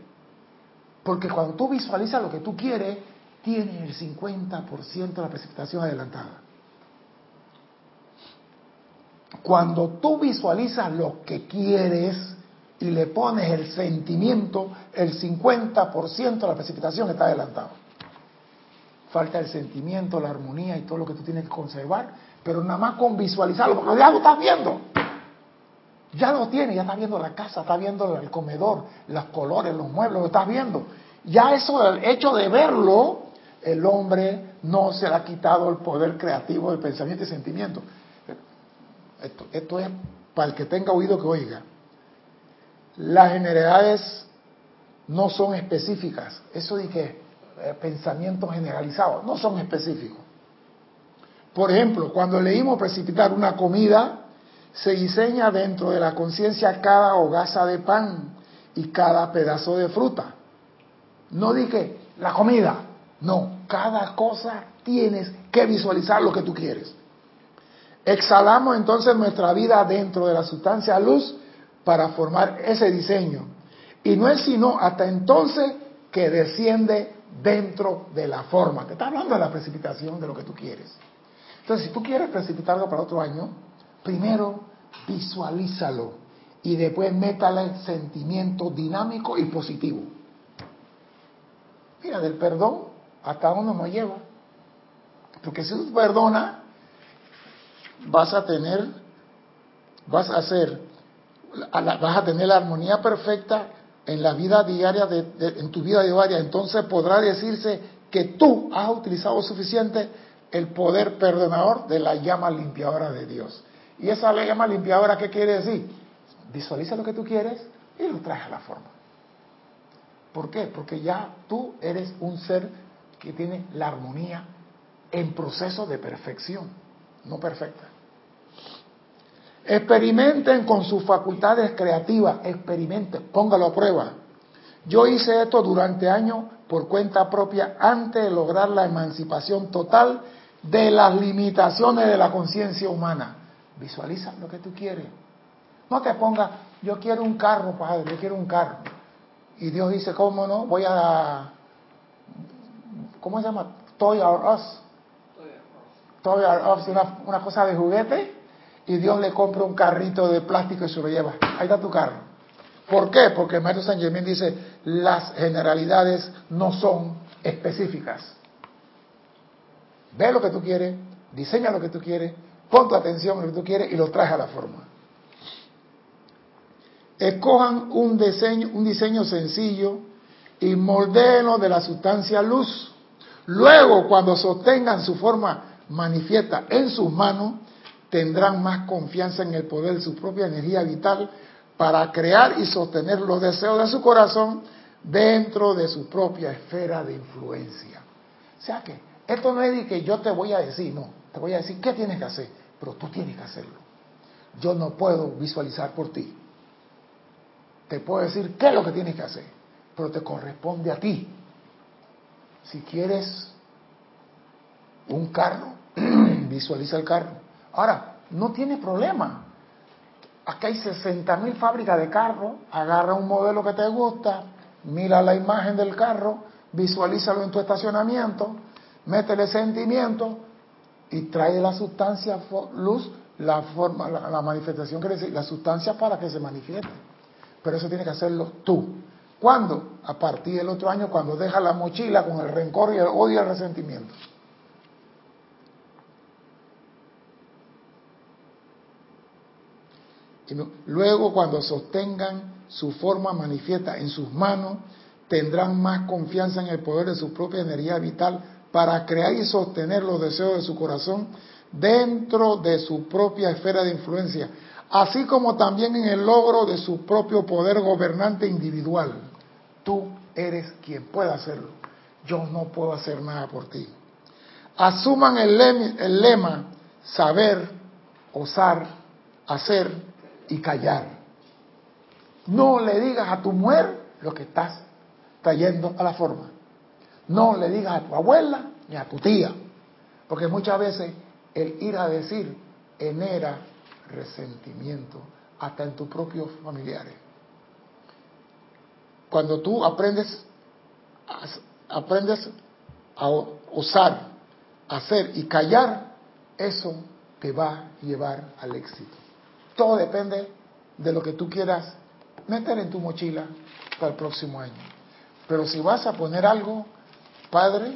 Porque cuando tú visualizas lo que tú quieres, tienes el 50% de la precipitación adelantada. Cuando tú visualizas lo que quieres y le pones el sentimiento, el 50% de la precipitación está adelantado. Falta el sentimiento, la armonía y todo lo que tú tienes que conservar, pero nada más con visualizarlo, porque ya lo estás viendo. Ya lo tienes, ya estás viendo la casa, estás viendo el comedor, los colores, los muebles, lo estás viendo. Ya eso, el hecho de verlo, el hombre no se le ha quitado el poder creativo del pensamiento y sentimiento. Esto, esto es para el que tenga oído que oiga. Las generalidades no son específicas. Eso de que eh, pensamientos generalizados no son específicos. Por ejemplo, cuando leímos precipitar una comida, se diseña dentro de la conciencia cada hogaza de pan y cada pedazo de fruta. No dije la comida, no, cada cosa tienes que visualizar lo que tú quieres. Exhalamos entonces nuestra vida dentro de la sustancia luz para formar ese diseño. Y no es sino hasta entonces que desciende dentro de la forma. Te está hablando de la precipitación de lo que tú quieres. Entonces, si tú quieres precipitar algo para otro año, primero visualízalo y después métale sentimiento dinámico y positivo. Mira, del perdón hasta dónde nos lleva. Porque si tú perdonas, vas a tener, vas a hacer, vas a tener la armonía perfecta en la vida diaria, de, en tu vida diaria. Entonces podrá decirse que tú has utilizado suficiente el poder perdonador de la llama limpiadora de Dios. ¿Y esa llama limpiadora qué quiere decir? Visualiza lo que tú quieres y lo traes a la forma. ¿Por qué? Porque ya tú eres un ser que tiene la armonía en proceso de perfección, no perfecta. Experimenten con sus facultades creativas, experimenten, póngalo a prueba. Yo hice esto durante años por cuenta propia antes de lograr la emancipación total de las limitaciones de la conciencia humana. Visualiza lo que tú quieres. No te pongas, yo quiero un carro, padre, yo quiero un carro. Y Dios dice, ¿cómo no? Voy a ¿cómo se llama? Toy R Us. Toy R Us, una, una cosa de juguete, y Dios le compra un carrito de plástico y se lo lleva. Ahí está tu carro. ¿Por qué? Porque el maestro San Germán dice, las generalidades no son específicas. Ve lo que tú quieres, diseña lo que tú quieres, pon tu atención en lo que tú quieres y lo traes a la forma. Escojan un diseño, un diseño sencillo y moldeenlo de la sustancia luz. Luego, cuando sostengan su forma manifiesta en sus manos, tendrán más confianza en el poder de su propia energía vital para crear y sostener los deseos de su corazón dentro de su propia esfera de influencia. O sea que esto no es de que yo te voy a decir, no, te voy a decir qué tienes que hacer, pero tú tienes que hacerlo. Yo no puedo visualizar por ti. Te puedo decir qué es lo que tienes que hacer, pero te corresponde a ti si quieres un carro, [CLEARS THROAT] visualiza el carro. Ahora, no tiene problema. Acá hay 60 mil fábricas de carros. Agarra un modelo que te gusta, mira la imagen del carro, visualízalo en tu estacionamiento, métele sentimiento y trae la sustancia luz, la forma, la, manifestación que decir, la sustancia para que se manifieste. Pero eso tiene que hacerlo tú. ¿Cuándo? A partir del otro año, cuando deja la mochila con el rencor y el odio y el resentimiento. Y luego, cuando sostengan su forma manifiesta en sus manos, tendrán más confianza en el poder de su propia energía vital para crear y sostener los deseos de su corazón dentro de su propia esfera de influencia, así como también en el logro de su propio poder gobernante individual. Tú eres quien puede hacerlo. Yo no puedo hacer nada por ti. Asuman el lema, saber, osar, hacer y callar. No le digas a tu mujer lo que estás trayendo a la forma. No le digas a tu abuela ni a tu tía. Porque muchas veces el ir a decir genera resentimiento hasta en tus propios familiares. Cuando tú aprendes, aprendes a usar, hacer y callar, eso te va a llevar al éxito. Todo depende de lo que tú quieras meter en tu mochila para el próximo año. Pero si vas a poner algo, Padre,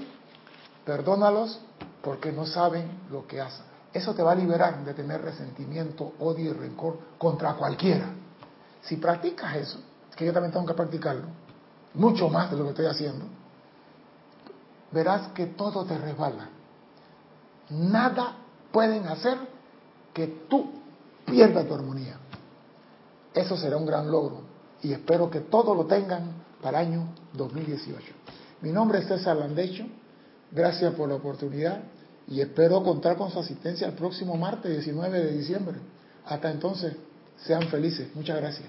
perdónalos porque no saben lo que hacen. Eso te va a liberar de tener resentimiento, odio y rencor contra cualquiera. Si practicas eso, que yo también tengo que practicarlo. mucho más de lo que estoy haciendo, verás que todo te resbala. Nada pueden hacer que tú pierdas tu armonía. Eso será un gran logro y espero que todo lo tengan para el año 2018. Mi nombre es César Landecho, gracias por la oportunidad y espero contar con su asistencia el próximo martes 19 de diciembre. Hasta entonces, sean felices. Muchas gracias.